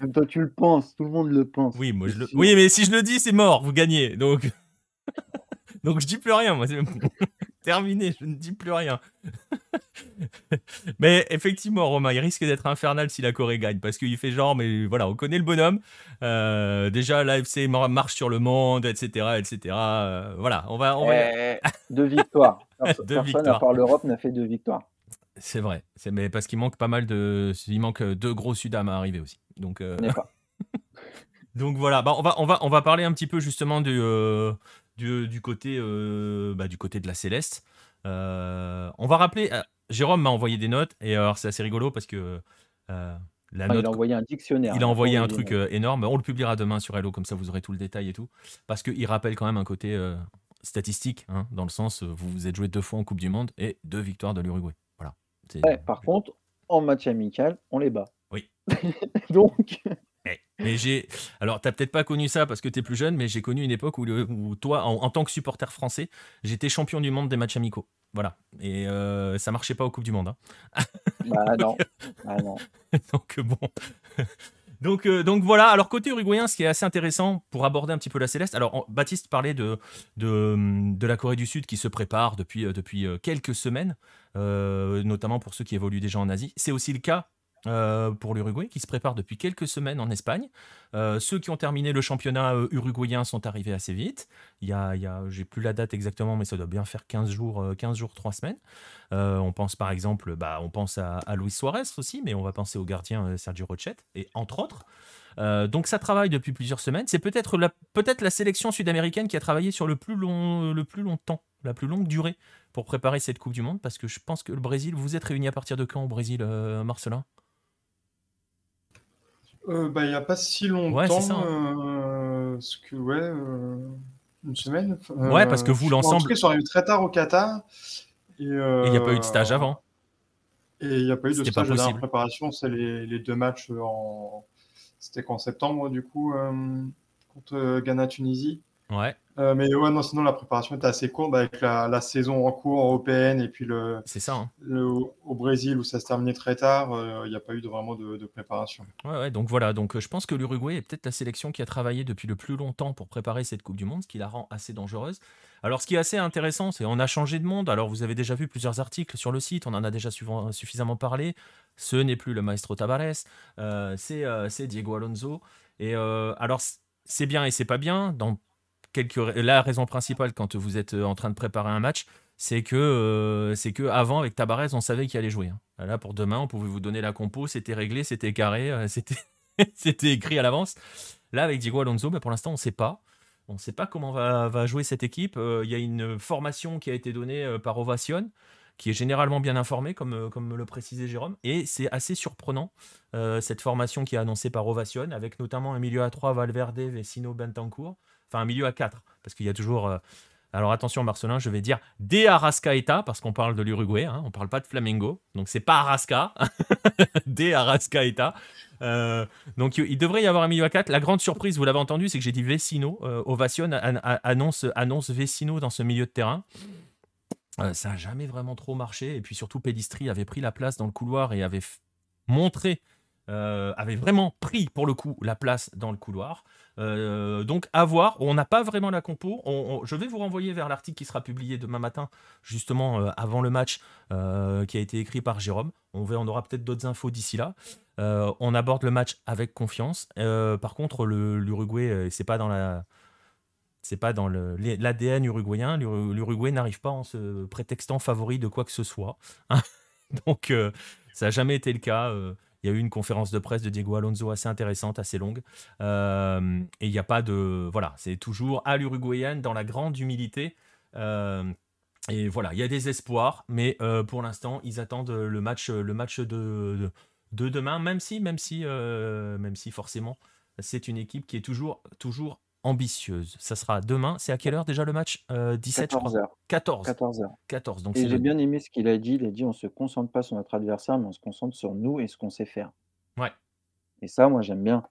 Même toi tu le penses, tout le monde le pense, Oui, moi je le oui, mais si je le dis, c'est mort, vous gagnez, donc donc je dis plus rien moi, c'est terminé, je ne dis plus rien. Mais effectivement, Romain, il risque d'être infernal si la Corée gagne, parce qu'il fait genre, mais voilà, on connaît le bonhomme. Euh, déjà, l'AFC mar- marche sur le monde, etc., etc. Euh, voilà, on va, on va, y- Eh, 2 victoires. Perso deux personne à victoires. part l'Europe n'a fait 2 victoires. C'est vrai, c'est mais parce qu'il manque pas mal de, il manque euh, deux gros Sudam à arriver aussi. Donc, euh, donc voilà, bah, on va, on va, on va parler un petit peu justement du, du, du côté, euh, bah, du côté de la Céleste. Euh, on va rappeler, euh, Jérôme m'a envoyé des notes et alors c'est assez rigolo parce que la il a envoyé un dictionnaire, Il a pas envoyé un truc, énorme. On le publiera demain sur Hello, comme ça vous aurez tout le détail et tout. Parce qu'il rappelle quand même un côté, statistique, hein, dans le sens, vous vous êtes joué 2 fois en coupe du monde et 2 victoires de l'Uruguay. Voilà. Ouais, par contre, en match amical, on les bat. Oui. Donc Eh, mais j'ai alors tu peut-être pas connu ça parce que tu es plus jeune, mais j'ai connu une époque où le où toi, en en tant que supporter français, j'étais champion du monde des matchs amicaux. Voilà et heu, ça marchait pas aux coupes du monde, hein. bah non, bah non. Donc bon, Donc, euh, donc voilà. Alors côté uruguayen, ce qui est assez intéressant pour aborder un petit peu la Céleste. Alors Baptiste parlait de, de, de la Corée du Sud qui se prépare depuis, euh, depuis euh, quelques semaines, notamment pour ceux qui évoluent déjà en Asie. C'est aussi le cas euh, pour l'Uruguay, qui se prépare depuis quelques semaines en Espagne. Euh, ceux qui ont terminé le championnat euh, uruguayen sont arrivés assez vite. Il y a, j'ai plus la date exactement, mais ça doit bien faire 15 jours, 15 jours 3 semaines. on pense par exemple, bah, on pense à, Luis Suarez aussi, mais on va penser au gardien Sergio Rochette, et entre autres. donc ça travaille depuis plusieurs semaines. C'est peut-être la, sélection sud-américaine qui a travaillé sur le plus long, le plus longtemps, la plus longue durée pour préparer cette Coupe du Monde, parce que je pense que le Brésil, vous êtes réunis à partir de quand au Brésil, Marcelin? Euh, bah, il n'y a pas si longtemps, euh, que, ouais, euh, une semaine. Ouais, parce que vous, l'ensemble. Ils sont arrivés très tard au Qatar. Et il n'y a pas eu de stage avant. Et il n'y a pas eu de stage de préparation. C'est les, les, deux matchs en. C'était qu'en septembre, du coup, contre Ghana-Tunisie. Ouais. Euh, mais ouais, non, sinon la préparation était assez courte bah, avec la, saison en cours européenne et puis le. C'est ça. Hein. Le, au Brésil où ça se terminait très tard, euh, il n'y a pas eu de, vraiment de, préparation. Ouais, ouais, donc voilà. Donc euh, je pense que l'Uruguay est peut-être la sélection qui a travaillé depuis le plus longtemps pour préparer cette Coupe du Monde, ce qui la rend assez dangereuse. Alors ce qui est assez intéressant, c'est on a changé de monde. Alors vous avez déjà vu plusieurs articles sur le site, on en a déjà suffisamment parlé. Ce n'est plus le maestro Tavares, c'est Diego Alonso. Et alors c'est bien et c'est pas bien. Dans la raison principale quand vous êtes euh, en train de préparer un match, c'est que, euh, avant avec Tabarez, on savait qu'il allait jouer. Hein. Là, pour demain, on pouvait vous donner la compo, c'était réglé, c'était carré, euh, c'était, écrit à l'avance. Là, avec Diego Alonso, bah, pour l'instant, on ne sait pas. On ne sait pas comment va, va jouer cette équipe. Il y a une formation qui a été donnée par Ovation, qui est généralement bien informée, comme, comme le précisait Jérôme. Et c'est assez surprenant, cette formation qui est annoncée par Ovation, avec notamment un milieu à 3, Valverde, Vecino, Bentancourt enfin un milieu à 4, parce qu'il y a toujours. Euh, alors attention Marcelin, je vais dire des Arrascaeta, parce qu'on parle de l'Uruguay, hein, on parle pas de Flamengo, donc c'est pas Arrasca, des Arrascaeta. Euh, donc il devrait y avoir un milieu à 4. La grande surprise, vous l'avez entendu, c'est que j'ai dit Vecino. Euh, Ovation annonce, annonce Vecino dans ce milieu de terrain. ça n'a jamais vraiment trop marché. Et puis surtout, Pedistri avait pris la place dans le couloir et avait montré, avait vraiment pris pour le coup la place dans le couloir. Euh, donc à voir. On n'a pas vraiment la compo. je vais vous renvoyer vers l'article qui sera publié demain matin, justement euh, avant le match, euh, qui a été écrit par Jérôme. On, on aura peut-être d'autres infos d'ici là. on aborde le match avec confiance. par contre, l'Uruguay, c'est pas dans la c'est pas dans l'ADN uruguayen. L'Uruguay n'arrive pas en se prétextant favori de quoi que ce soit. Donc, ça n'a jamais été le cas. Il y a eu une conférence de presse de Diego Alonso assez intéressante, assez longue. Euh, et il n'y a pas de. Voilà, c'est toujours à l'uruguayenne, dans la grande humilité. Euh, et voilà, il y a des espoirs, mais euh, pour l'instant, ils attendent le match, le de, de, demain, même si, même si, même si forcément, c'est une équipe qui est toujours, toujours ambitieuse. Ça sera demain. C'est à quelle heure déjà le match 17 14h. 14. 14h. 14. Donc Et j'ai bien aimé ce qu'il a dit. Il a dit on se concentre pas sur notre adversaire, mais on se concentre sur nous et ce qu'on sait faire. Ouais. Et ça, moi, j'aime bien.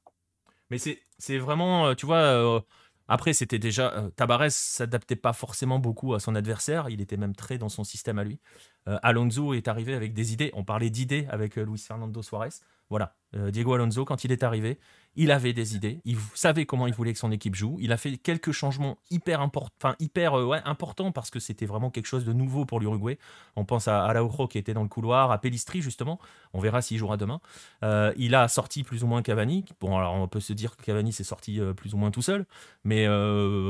Mais c'est vraiment, tu vois, après, c'était déjà. Tabarez s'adaptait pas forcément beaucoup à son adversaire. Il était même très dans son système à lui. Alonso est arrivé avec des idées. On parlait d'idées avec Luis Fernando Suarez. Voilà. Diego Alonso, quand il est arrivé, il avait des idées, il savait comment il voulait que son équipe joue. Il a fait quelques changements hyper, euh, importants parce que c'était vraiment quelque chose de nouveau pour l'Uruguay. On pense à Araujo qui était dans le couloir, à Pellistri justement. On verra s'il jouera demain. Euh, il a sorti plus ou moins Cavani. Bon, alors on peut se dire que Cavani s'est sorti euh, plus ou moins tout seul, mais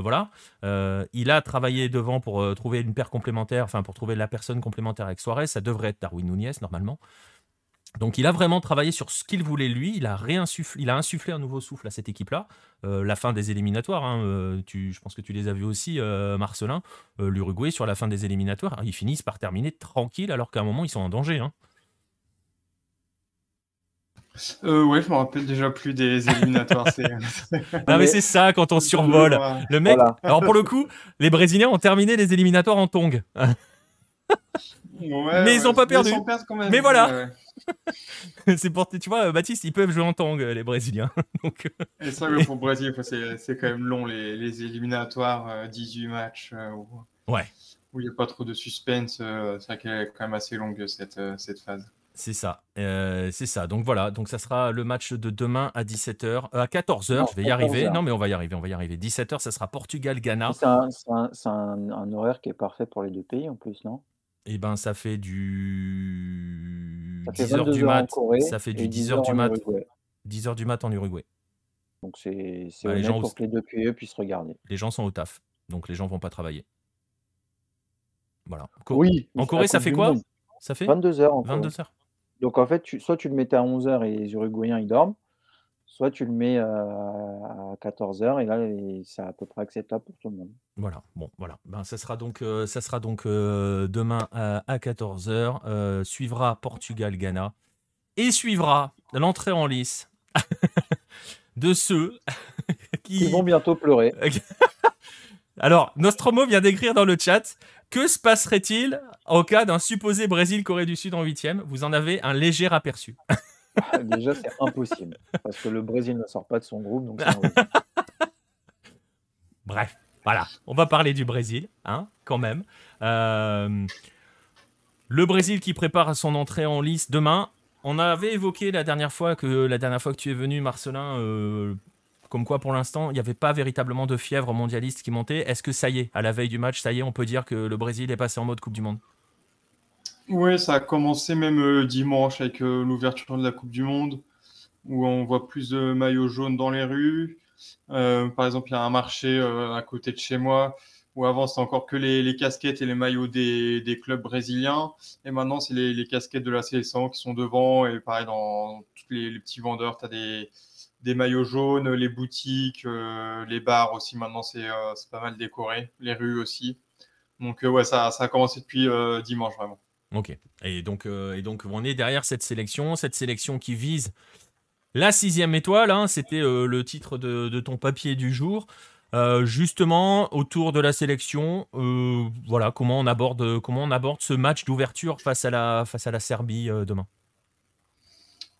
voilà. il a travaillé devant pour trouver une paire complémentaire, enfin pour trouver la personne complémentaire avec Suarez. Ça devrait être Darwin Nunez normalement. Donc il a vraiment travaillé sur ce qu'il voulait lui, il a, réinsufflé, il a insufflé un nouveau souffle à cette équipe-là. Euh, la fin des éliminatoires, hein, euh, je pense que tu les as vus aussi, euh, Marcelin, l'Uruguay sur la fin des éliminatoires, ils finissent par terminer tranquille alors qu'à un moment ils sont en danger. Hein. ouais, je me rappelle déjà plus des éliminatoires. non, mais c'est ça quand on survole. Le mec, alors pour le coup, les Brésiliens ont terminé les éliminatoires en tong. mais ils n'ont pas perdu. Mais voilà. c'est pour, tu vois, Baptiste, ils peuvent jouer en tang, les Brésiliens. Donc... Euh, Et ça, pour le Brésil, c'est quand même long, les, éliminatoires, 18 euh, matchs. Euh, ouais. Où il n'y a pas trop de suspense. c'est vrai qu'elle est quand même assez longue, cette, cette phase. C'est ça, euh, c'est ça. Donc voilà, donc ça sera le match de demain à 17h, à 14h, je vais y arriver. Non mais on va y arriver, on va y arriver. 17h, ça sera Portugal-Ghana. C'est un, horaire qui est parfait pour les deux pays en plus, non? Eh ben ça fait du 10h du mat, ça fait du 10h du mat, 10h du mat en Uruguay. Donc c'est bah, les gens pour que les deux pays puissent regarder. Les gens sont au taf, donc les gens vont pas travailler. Voilà. Oui. En Corée, ça fait quoi? Ça fait 22h. 22h. Donc en fait, soit tu le mettais à 11h et les Uruguayens ils dorment, soit tu le mets euh, à 14h et là c'est à peu près acceptable pour tout le monde. Voilà, bon, voilà. Ben, ça sera donc, euh, ça sera donc euh, demain à, 14h. suivra Portugal-Ghana et suivra l'entrée en lice de ceux qui... Ils vont bientôt pleurer. Alors, Nostromo vient d'écrire dans le chat que se passerait-il au cas d'un supposé Brésil-Corée du Sud en huitième? Vous en avez un léger aperçu. Déjà, c'est impossible. Parce que le Brésil ne sort pas de son groupe. Bref, voilà. On va parler du Brésil, hein, quand même. Euh, le Brésil qui prépare son entrée en lice demain. On avait évoqué la dernière fois que la dernière fois que tu es venu, Marcelin, euh, comme quoi, pour l'instant, il n'y avait pas véritablement de fièvre mondialiste qui montait. Est-ce que ça y est, à la veille du match, ça y est, on peut dire que le Brésil est passé en mode Coupe du Monde? Oui, ça a commencé même euh, dimanche avec euh, l'ouverture de la Coupe du Monde, où on voit plus de maillots jaunes dans les rues. Euh, par exemple, il y a un marché à côté de chez moi où avant c'était encore que les, casquettes et les maillots des, clubs brésiliens, et maintenant c'est les, casquettes de la sélection qui sont devant, et pareil dans tous les, petits vendeurs, tu as des, des maillots jaunes, les boutiques, euh, les bars aussi. Maintenant, euh, c'est pas mal décoré, les rues aussi. Donc, euh, ouais, ça, ça, a commencé depuis dimanche, vraiment. Ok. Et donc, et donc, on est derrière cette sélection, cette sélection qui vise la sixième étoile. Hein, C'était le titre de, ton papier du jour. justement, autour de la sélection, voilà, comment on aborde, comment on aborde ce match d'ouverture face à la, Serbie demain?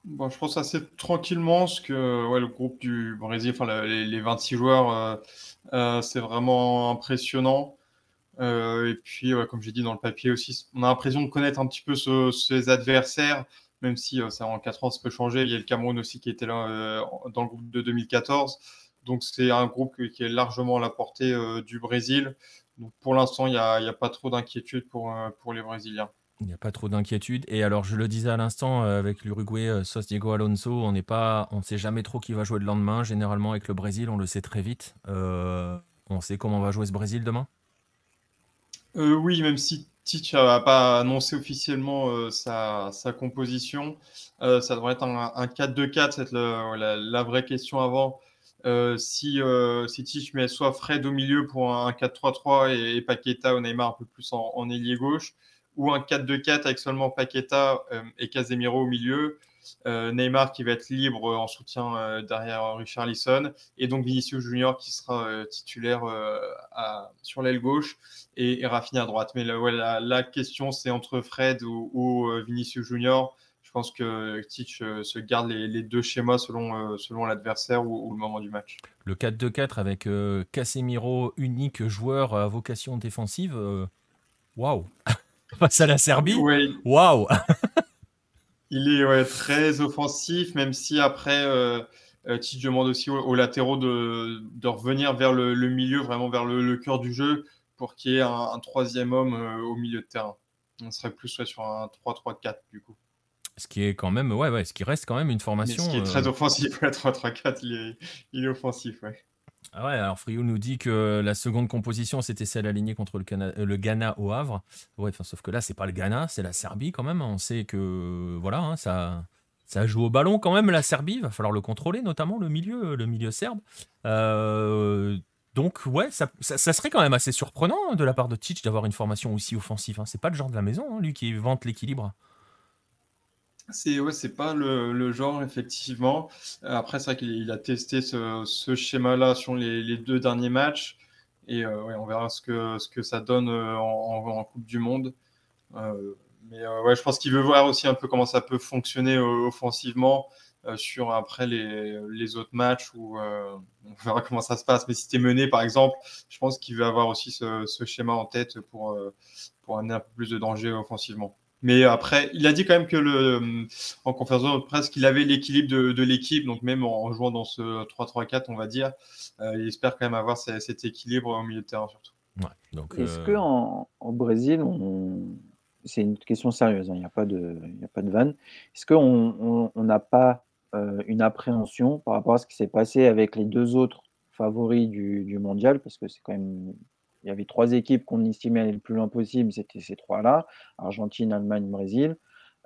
Bon, je pense assez tranquillement, parce que le groupe du Brésil, enfin les, 26 joueurs, euh, euh, c'est vraiment impressionnant. Euh, et puis, comme j'ai dit dans le papier aussi, on a l'impression de connaître un petit peu ses adversaires, même si ça en 4 ans ça peut changer. Il y a le Cameroun aussi qui était là dans le groupe de 2014. Donc c'est un groupe qui est largement à la portée du Brésil. Donc pour l'instant, il n'y a, pas trop d'inquiétude pour, les Brésiliens. Il n'y a pas trop d'inquiétude. Et alors, je le disais à l'instant, euh, avec l'Uruguay, euh, Sos Diego Alonso, on on ne sait jamais trop qui va jouer le lendemain. Généralement, avec le Brésil, on le sait très vite. Euh, on sait comment va jouer ce Brésil demain Oui, même si Tite n'a pas annoncé officiellement sa, composition, ça devrait être un, 4-2-4. C'est la, vraie question avant. si, si met soit Fred au milieu pour un 4-3-3 et, Paqueta ou Neymar un peu plus en, en ailier gauche, ou un 4-2-4 avec seulement Paqueta euh, et Casemiro au milieu. Euh, Neymar qui va être libre en soutien euh, derrière Richard Lisson et donc Vinicius Junior qui sera titulaire sur l'aile gauche et, Rafinha à droite. Mais la, question c'est entre Fred ou, Vinicius Junior. Je pense que Titch se garde les, deux schémas selon, selon l'adversaire ou, le moment du match. Le 4-2-4 avec Casemiro, unique joueur à vocation défensive. Waouh face à la Serbie. Waouh Il est très offensif, même si après, euh, euh demande aussi aux, latéraux de, revenir vers le, milieu, vraiment vers le, cœur du jeu, pour qu'il y ait un, troisième homme euh, au milieu de terrain. On serait plus sur un 3-3-4 du coup. Ce qui est quand même, ouais, ouais, ce qui reste quand même une formation. ce qui est très euh, offensif, le 3-3-4, il est, il est offensif, ouais. Ah ouais, alors Friou nous dit que la seconde composition, c'était celle alignée contre le, euh, le Ghana au Havre. Ouais, sauf que là, c'est pas le Ghana, c'est la Serbie quand même. On sait que voilà, hein, ça, ça joue au ballon quand même la Serbie. Il va falloir le contrôler, notamment le milieu, le milieu serbe. Euh, donc ouais, ça, ça, serait quand même assez surprenant hein, de la part de Titch d'avoir une formation aussi offensive. Hein. C'est pas le genre de la maison, lui qui vante l'équilibre. C'est ouais, pas le, genre effectivement. Après, c'est vrai qu'il a testé ce, schéma-là sur les, deux derniers matchs et euh, on verra ce que ça donne euh, en, Coupe du Monde. Euh, mais je pense qu'il veut voir aussi un peu comment ça peut fonctionner offensivement sur après les, autres matchs où on verra comment ça se passe. Mais si tu es mené, par exemple, je pense qu'il veut avoir aussi ce, ce, schéma en tête pour pour amener un peu plus de danger offensivement. Mais après, il a dit quand même que le, en conférence de presse qu'il avait l'équilibre de, l'équipe, donc même en, jouant dans ce 3-3-4, on va dire, il espère quand même avoir cet équilibre au milieu de terrain surtout. Est-ce qu'en en Brésil, c'est une question sérieuse, hein, il n'y a, pas de, a pas de vanne, est-ce qu'on n'a pas une appréhension par rapport à ce qui s'est passé avec les deux autres favoris du, mondial, parce que c'est quand même. Il y avait trois équipes qu'on estimait aller le plus loin possible, c'était ces trois-là Argentine, Allemagne, Brésil.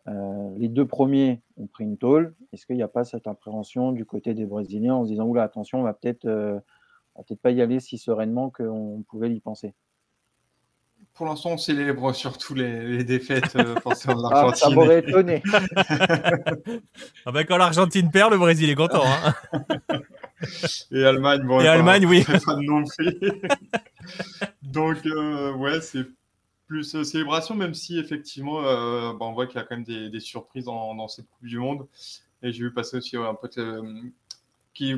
Euh, les deux premiers ont pris une tôle. Est-ce qu'il n'y a pas cette appréhension du côté des Brésiliens en se disant Oula, attention, on va peut-être euh, peut pas y aller si sereinement qu'on pouvait y penser? Pour l'instant, on célèbre surtout les, défaites euh, l'Argentine. Ah, ça m'aurait étonné. ah ben, quand l'Argentine perd, le Brésil est content. Hein. Et Allemagne, bon, Et Allemagne, oui. Donc, euh, ouais, c'est plus euh, célébration, même si effectivement, euh, bah, on voit qu'il y a quand même des, surprises dans, cette Coupe du Monde. Et j'ai vu passer aussi un pote qui,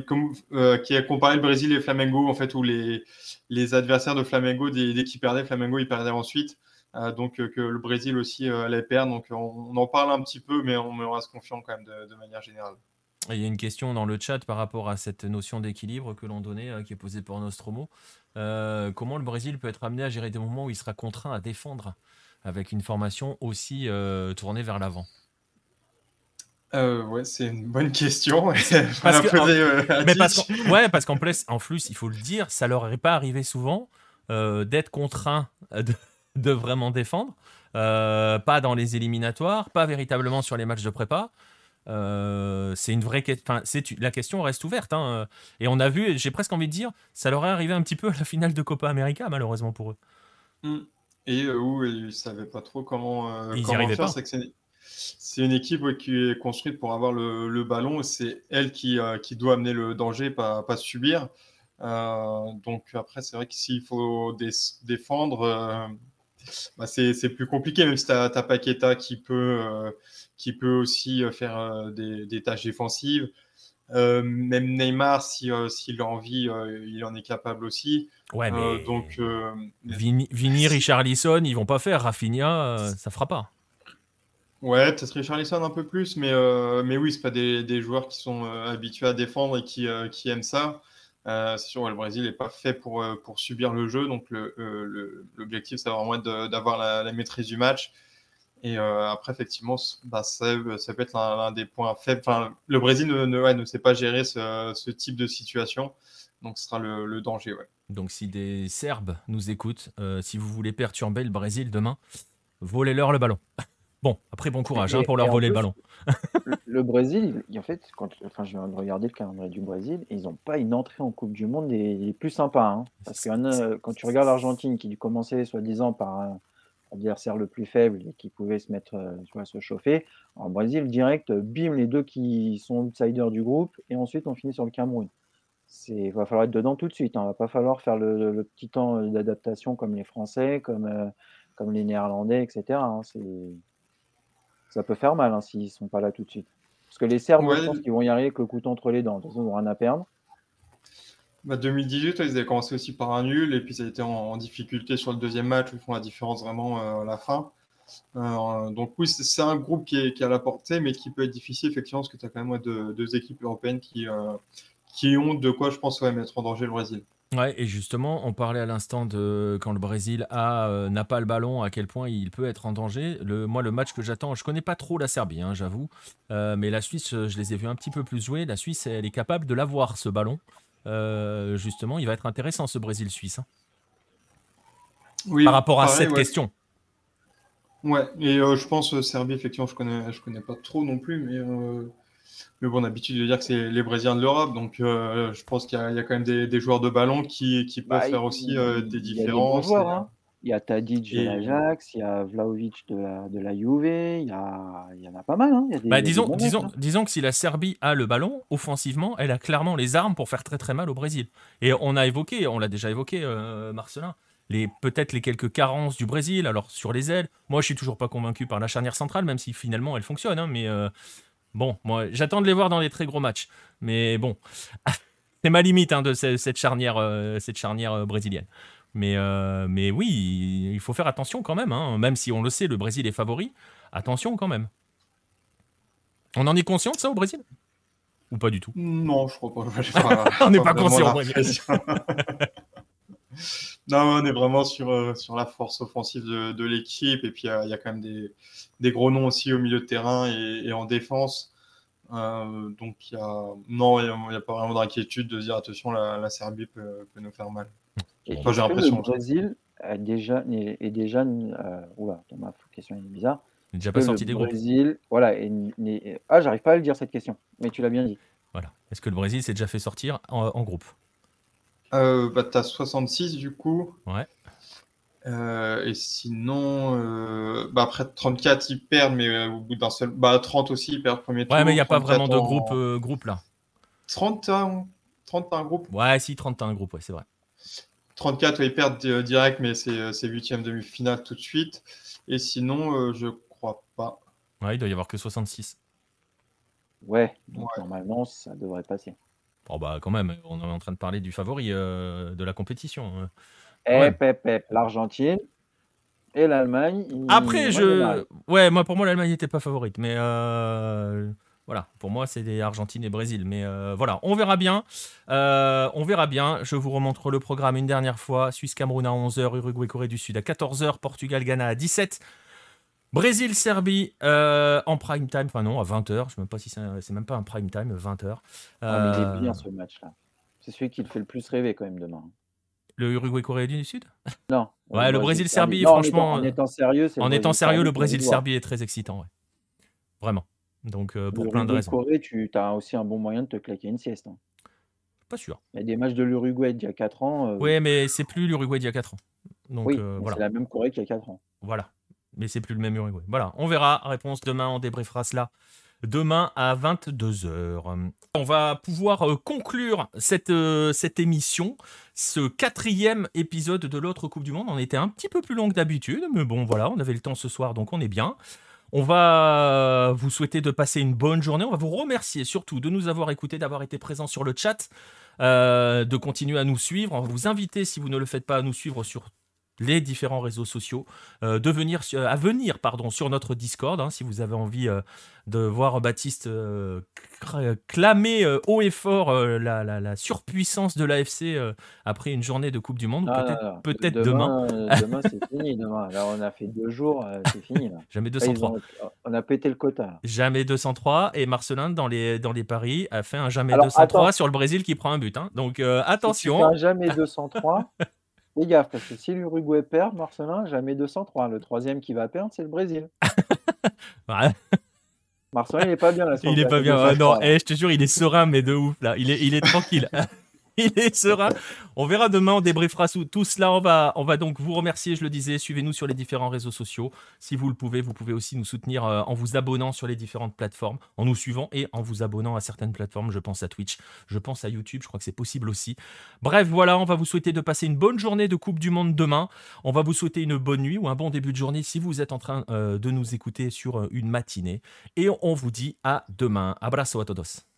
qui a comparé le Brésil et Flamengo, en fait, où les, adversaires de Flamengo, dès, qu'ils perdaient, Flamengo, ils perdaient ensuite. donc que le Brésil aussi allait perdre. Donc on, en parle un petit peu, mais on, reste confiant quand même de manière générale. Il y a une question dans le chat par rapport à cette notion d'équilibre que l'on donnait, euh, qui est posée par Nostromo. Euh, comment le Brésil peut être amené à gérer des moments où il sera contraint à défendre avec une formation aussi euh, tournée vers l'avant? Ouais, c'est une bonne question. parce que, mais parce qu'en, ouais, parce qu'en plus, en plus, il faut le dire, ça leur est pas arrivé souvent d'être contraint de, vraiment défendre, pas dans les éliminatoires, pas véritablement sur les matchs de prépa. Euh, c'est une vraie question. la question reste ouverte. Hein. Et on a vu, j'ai presque envie de dire, ça leur est arrivé un petit peu à la finale de Copa América, malheureusement pour eux. Mm. Et euh, où ils ne savaient pas trop comment, euh, ils comment faire. C'est une équipe qui est construite pour avoir le, ballon et c'est elle qui, qui, doit amener le danger, pas, pas subir. donc après, c'est vrai que s'il faut défendre, bah, c'est plus compliqué, même si tu as, Paqueta qui peut qui peut aussi euh, faire euh, des, tâches défensives. Euh, même Neymar, s'il si, a envie, il en est capable aussi. Ouais, mais donc, Vini, Vini, Richarlison, ils vont pas faire. Rafinha, ça fera pas. Ouais, peut-être Richarlison un peu plus, mais, mais oui, c'est pas des, joueurs qui sont habitués à défendre et qui, qui aiment ça. c'est sûr, le Brésil n'est pas fait pour, pour subir le jeu, donc l'objectif, c'est vraiment d'avoir la, maîtrise du match et euh, après, effectivement, bah, ça, peut être l'un des points faibles. Enfin, le Brésil ne, ne, sait pas gérer ce, type de situation. Donc, ce sera le, danger. Ouais. Donc, si des Serbes nous écoutent, euh, si vous voulez perturber le Brésil demain, volez-leur le ballon. Bon, après, bon courage hein, pour leur voler le ballon. le Brésil, en fait, quand, enfin, je viens de regarder le calendrier du Brésil, ils n'ont pas une entrée en Coupe du Monde des, plus sympas. Hein. parce que quand tu regardes l'Argentine, qui commençait soi-disant par un, adversaire le plus faible et qui pouvait se mettre, euh, tu vois, se chauffer. En Brésil, direct, bim, les deux qui sont outsiders du groupe, et ensuite on finit sur le Cameroun. Il va falloir être dedans tout de suite. Il hein. ne va pas falloir faire le, petit temps d'adaptation comme les Français, comme, euh, comme les Néerlandais, etc. Hein. Ça peut faire mal hein, s'ils ne sont pas là tout de suite. Parce que les Serbes, je pense qu'ils vont y arriver avec le couteau entre les dents. De toute façon, ils n'ont rien à perdre. 2018, bah, ils avaient commencé aussi par un nul, et puis ça a été en, difficulté sur le deuxième match, où ils font la différence vraiment euh, à la fin. Euh, donc oui, c'est un groupe qui est, à la portée, mais qui peut être difficile, effectivement, parce que tu as quand même deux, équipes européennes qui, euh, qui ont de quoi, je pense, mettre en danger le Brésil. Ouais, et justement, on parlait à l'instant de quand le Brésil a n'a pas le ballon, à quel point il peut être en danger. Le, moi, le match que j'attends, je connais pas trop la Serbie, hein, j'avoue, mais la Suisse, je les ai vus un petit peu plus jouer. La Suisse, elle est capable de l'avoir ce ballon. Euh, justement, il va être intéressant ce Brésil-Suisse. Hein. Oui, par rapport à cette question. Ouais, et euh, je pense euh, Serbie, effectivement, je connais, je connais pas trop non plus, mais, mais bon, on a l'habitude de dire que c'est les Brésiliens de l'Europe, donc je pense qu'il y, a quand même des, joueurs de ballon qui, qui peuvent bah, faire aussi des différences. Il y a Tadic de l'Ajax, il y a Vlaovic de la, de la Juve, il y, a, il y en a pas mal. Hein. bah, disons, disons, hein. disons que si la Serbie a le ballon, offensivement, elle a clairement les armes pour faire très très mal au Brésil. Et on a évoqué, on l'a déjà évoqué, euh, Marcelin, les, peut-être les quelques carences du Brésil, alors sur les ailes. Moi, je suis toujours pas convaincu par la charnière centrale, même si finalement elle fonctionne. Hein, mais euh, bon, moi, j'attends de les voir dans les très gros matchs. Mais bon, c'est ma limite de cette charnière, euh, cette charnière brésilienne. Mais, euh, mais oui, il faut faire attention quand même, hein. même si on le sait, le Brésil est favori. Attention quand même. On en est conscient de ça au Brésil? Ou pas du tout? Non, je crois pas. on n'est pas, conscient. non, on est vraiment sur, euh, sur la force offensive de, l'équipe. Et puis, il y, a quand même des, des, gros noms aussi au milieu de terrain et, en défense. Euh, donc, y a... non, il n'y a, pas vraiment d'inquiétude de dire attention, la, Serbie peut, peut, nous faire mal. j'ai l'impression. Le Brésil est déjà. Est déjà euh... Oula, ma question est bizarre. Il n'est déjà pas sorti des Brésil, voilà. Et, ah, j'arrive pas à le dire cette question, mais tu l'as bien dit. Voilà. Est-ce que le Brésil s'est déjà fait sortir en, groupe? Euh, bah, Tu as 66 du coup. Ouais. Euh, et sinon, euh, bah, après 34, ils perdent, mais euh, au bout d'un seul. Bah, 30 aussi, ils perdent premier tour. Ouais, mais il n'y a pas vraiment de groupe, groupe là. 30, 30 un groupe? Ouais, si, 30 un groupe, ouais, c'est vrai. 34, ils perdent direct, mais c'est huitième demi-finale tout de suite. Et sinon, je pas. Ouais, il doit y avoir que 66. Ouais, donc normalement, ça devrait passer. Oh bah quand même, on est en train de parler du favori euh, de la compétition. Hein. Eh, pep, l'Argentine et l'Allemagne. Après, je. Ouais, moi pour moi, l'Allemagne n'était pas favorite. Mais euh, voilà, pour moi, c'est des Argentine et Brésil. Mais euh, voilà, on verra bien. on verra bien. Je vous remontre le programme une dernière fois. Suisse-Cameroun à 11h, Uruguay-Corée du Sud à 14h, Portugal-Ghana à 17h. Brésil-Serbie euh, en prime time, enfin non, à 20h, je ne sais même pas si c'est même pas un prime time, 20h. Ah, mais il est bien euh, ce match-là. C'est celui qui te fait le plus rêver quand même demain. Le Uruguay-Corée du Sud? Non. Ouais, le Brésil-Serbie, franchement. En étant, sérieux, En étant sérieux, le Brésil-Serbie est très excitant, ouais. Vraiment. Donc, euh, pour plein de raisons. Corée, tu as aussi un bon moyen de te claquer une sieste. Hein. Pas sûr. Il y a des matchs de l'Uruguay d'il y a 4 ans. Oui, mais c'est plus l'Uruguay d'il y a 4 ans. Donc, oui, voilà. c'est la même Corée qu'il y a 4 ans. Voilà mais c'est plus le même Uruguay. Voilà, on verra. Réponse demain, on débriefera cela demain à 22h. On va pouvoir euh, conclure cette, euh, cette émission, ce quatrième épisode de l'autre Coupe du Monde. On était un petit peu plus long que d'habitude, mais bon, voilà, on avait le temps ce soir, donc on est bien. On va vous souhaiter de passer une bonne journée. On va vous remercier surtout de nous avoir écoutés, d'avoir été présents sur le chat, euh, de continuer à nous suivre. On va vous inviter, si vous ne le faites pas, à nous suivre sur les différents réseaux sociaux, euh, de venir, à venir pardon, sur notre Discord, hein, si vous avez envie euh, de voir Baptiste euh, clamer haut et fort la, la, surpuissance de l'AFC après une journée de Coupe du Monde, ah, peut-être demain. Demain, c'est fini. Demain. Là, on a fait deux jours, c'est fini. Jamais 203. on a pété le quota. Jamais 203. Et Marcelin, dans les, dans les paris, a fait un jamais 203 sur le Brésil qui prend un but. Hein. Donc attention. un jamais 203. Fais gaffe, parce que si l'Uruguay perd, Marcelin, jamais 203. Le troisième qui va perdre, c'est le Brésil. Marcelin, il est pas bien là. Il est pas bien. non, eh, je te jure, il est serein, mais de ouf là. Il est, il est tranquille. il est. On verra demain, on débriefera tout cela. On va, on va donc vous remercier, je le disais. Suivez-nous sur les différents réseaux sociaux. Si vous le pouvez, vous pouvez aussi nous soutenir euh, en vous abonnant sur les différentes plateformes, en nous suivant et en vous abonnant à certaines plateformes. Je pense à Twitch, je pense à YouTube, je crois que c'est possible aussi. Bref, voilà, on va vous souhaiter de passer une bonne journée de Coupe du Monde demain. On va vous souhaiter une bonne nuit ou un bon début de journée si vous êtes en train euh, de nous écouter sur euh, une matinée. Et on vous dit à demain. Abrazo a todos.